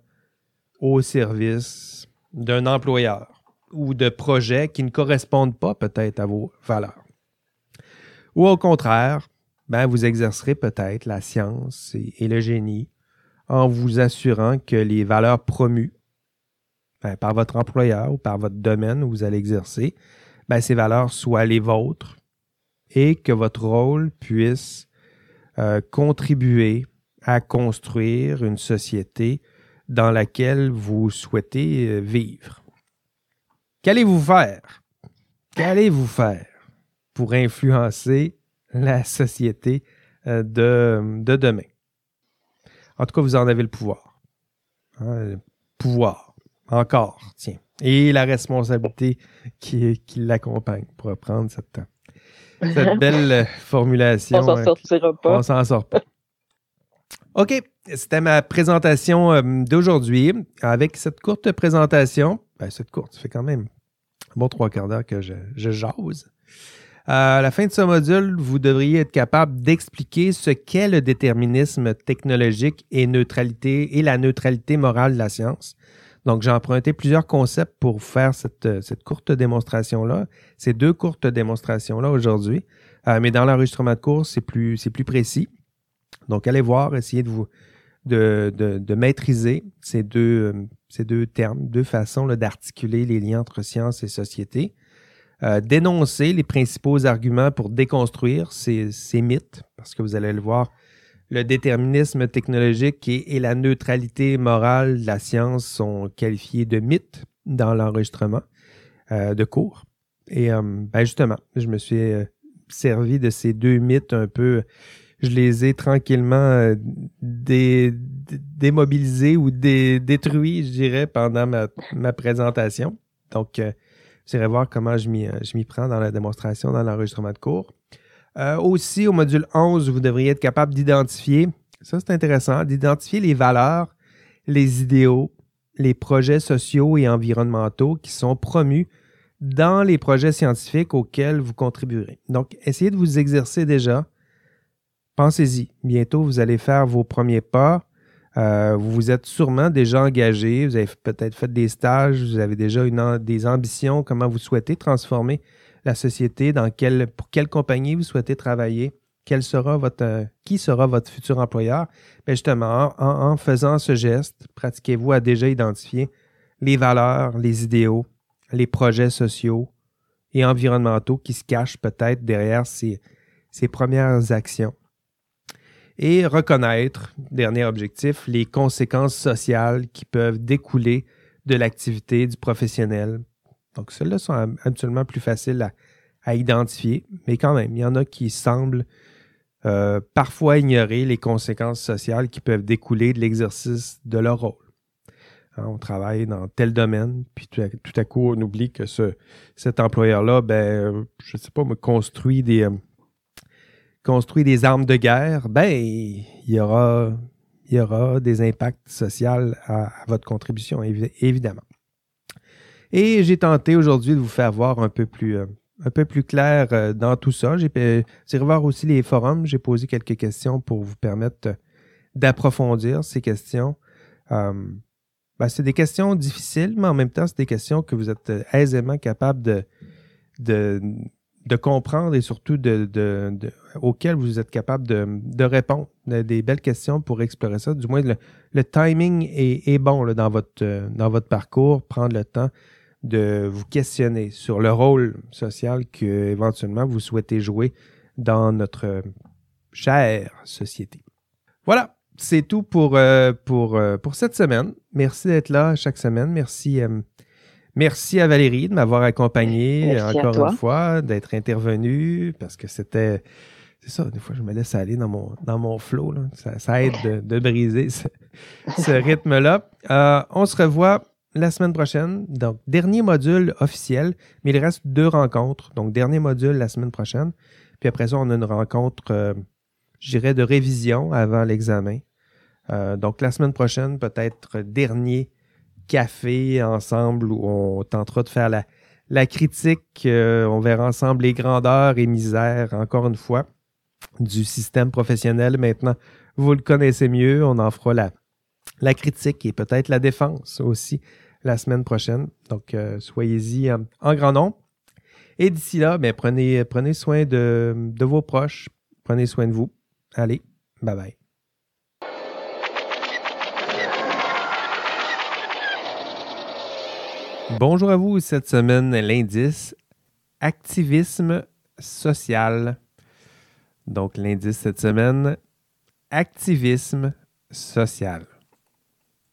au service d'un employeur ou de projets qui ne correspondent pas peut-être à vos valeurs. Ou au contraire, ben, vous exercerez peut-être la science et, le génie en vous assurant que les valeurs promues ben, par votre employeur ou par votre domaine où vous allez exercer, ben, ces valeurs soient les vôtres et que votre rôle puisse euh, contribuer à construire une société dans laquelle vous souhaitez euh, vivre. Qu'allez-vous faire? Qu'allez-vous faire? Pour influencer la société euh, de, de demain. En tout cas, vous en avez le pouvoir. Hein, le pouvoir. Encore, tiens. Et la responsabilité qui, qui l'accompagne, pour reprendre cette, cette belle formulation. On s'en euh, sortira pas. On s'en sort pas. OK, c'était ma présentation euh, d'aujourd'hui. Avec cette courte présentation, ben, cette courte, ça fait quand même un bon trois quarts d'heure que je, je jase. À la fin de ce module, vous devriez être capable d'expliquer ce qu'est le déterminisme technologique et neutralité et la neutralité morale de la science. Donc, j'ai emprunté plusieurs concepts pour faire cette, cette courte démonstration-là, ces deux courtes démonstrations-là aujourd'hui. Euh, mais dans l'enregistrement de cours, c'est plus, plus précis. Donc, allez voir, essayez de vous de, de, de maîtriser ces deux, ces deux termes, deux façons d'articuler les liens entre science et société. Euh, dénoncer les principaux arguments pour déconstruire ces, mythes, parce que vous allez le voir, le déterminisme technologique et, la neutralité morale de la science sont qualifiés de mythes dans l'enregistrement euh, de cours. Et euh, ben justement, je me suis servi de ces deux mythes un peu, je les ai tranquillement démobilisés ou détruits, je dirais, pendant ma, présentation. Donc, irez voir comment euh, je m'y prends dans la démonstration, dans l'enregistrement de cours. Euh, aussi, au module 11, vous devriez être capable d'identifier, ça c'est intéressant, d'identifier les valeurs, les idéaux, les projets sociaux et environnementaux qui sont promus dans les projets scientifiques auxquels vous contribuerez. Donc, essayez de vous exercer déjà. Pensez-y. Bientôt, vous allez faire vos premiers pas. Euh, vous êtes sûrement déjà engagé, vous avez peut-être fait des stages, vous avez déjà une, des ambitions, comment vous souhaitez transformer la société, dans quelle, pour quelle compagnie vous souhaitez travailler, quel sera votre, qui sera votre futur employeur? Bien justement, en, faisant ce geste, pratiquez-vous à déjà identifier les valeurs, les idéaux, les projets sociaux et environnementaux qui se cachent peut-être derrière ces premières actions et reconnaître, dernier objectif, les conséquences sociales qui peuvent découler de l'activité du professionnel. Donc, celles-là sont absolument plus faciles à, identifier, mais quand même, il y en a qui semblent euh, parfois ignorer les conséquences sociales qui peuvent découler de l'exercice de leur rôle. Hein, on travaille dans tel domaine, puis tout à, coup, on oublie que ce, cet employeur-là, ben, je ne sais pas, me construit des, euh, construit des armes de guerre, ben, il y aura, il y aura des impacts sociaux à, votre contribution, évidemment. Et j'ai tenté aujourd'hui de vous faire voir un peu plus, euh, un peu plus clair euh, dans tout ça. J'ai revoir aussi les forums. J'ai posé quelques questions pour vous permettre d'approfondir ces questions. Euh, ben, c'est des questions difficiles, mais en même temps, c'est des questions que vous êtes aisément capable de, de, de comprendre et surtout de, de, auxquelles vous êtes capable de, répondre. Des belles questions pour explorer ça. Du moins, le, timing est, bon dans, votre, dans votre parcours. Prendre le temps de vous questionner sur le rôle social que éventuellement vous souhaitez jouer dans notre chère société. Voilà, c'est tout pour, euh, pour, euh, pour cette semaine. Merci d'être là chaque semaine. Merci. Euh, Merci à Valérie de m'avoir accompagné encore une fois, d'être intervenue, parce que c'était. C'est ça, des fois, je me laisse aller dans mon, dans mon flow. Ça, aide de, briser ce, rythme-là. Euh, on se revoit la semaine prochaine. Donc, dernier module officiel, mais il reste deux rencontres. Donc, dernier module la semaine prochaine. Puis après ça, on a une rencontre, euh, je dirais, de révision avant l'examen. Euh, donc, la semaine prochaine, peut-être dernier café ensemble où on tentera de faire la, la critique. Euh, on verra ensemble les grandeurs et misères, encore une fois, du système professionnel. Maintenant, vous le connaissez mieux. On en fera la, la critique et peut-être la défense aussi la semaine prochaine. Donc, euh, soyez-y en, grand nombre. Et d'ici là, ben, prenez, prenez soin de, de vos proches. Prenez soin de vous. Allez, bye bye. Bonjour à vous cette semaine, l'indice activisme social. Donc l'indice cette semaine, activisme social.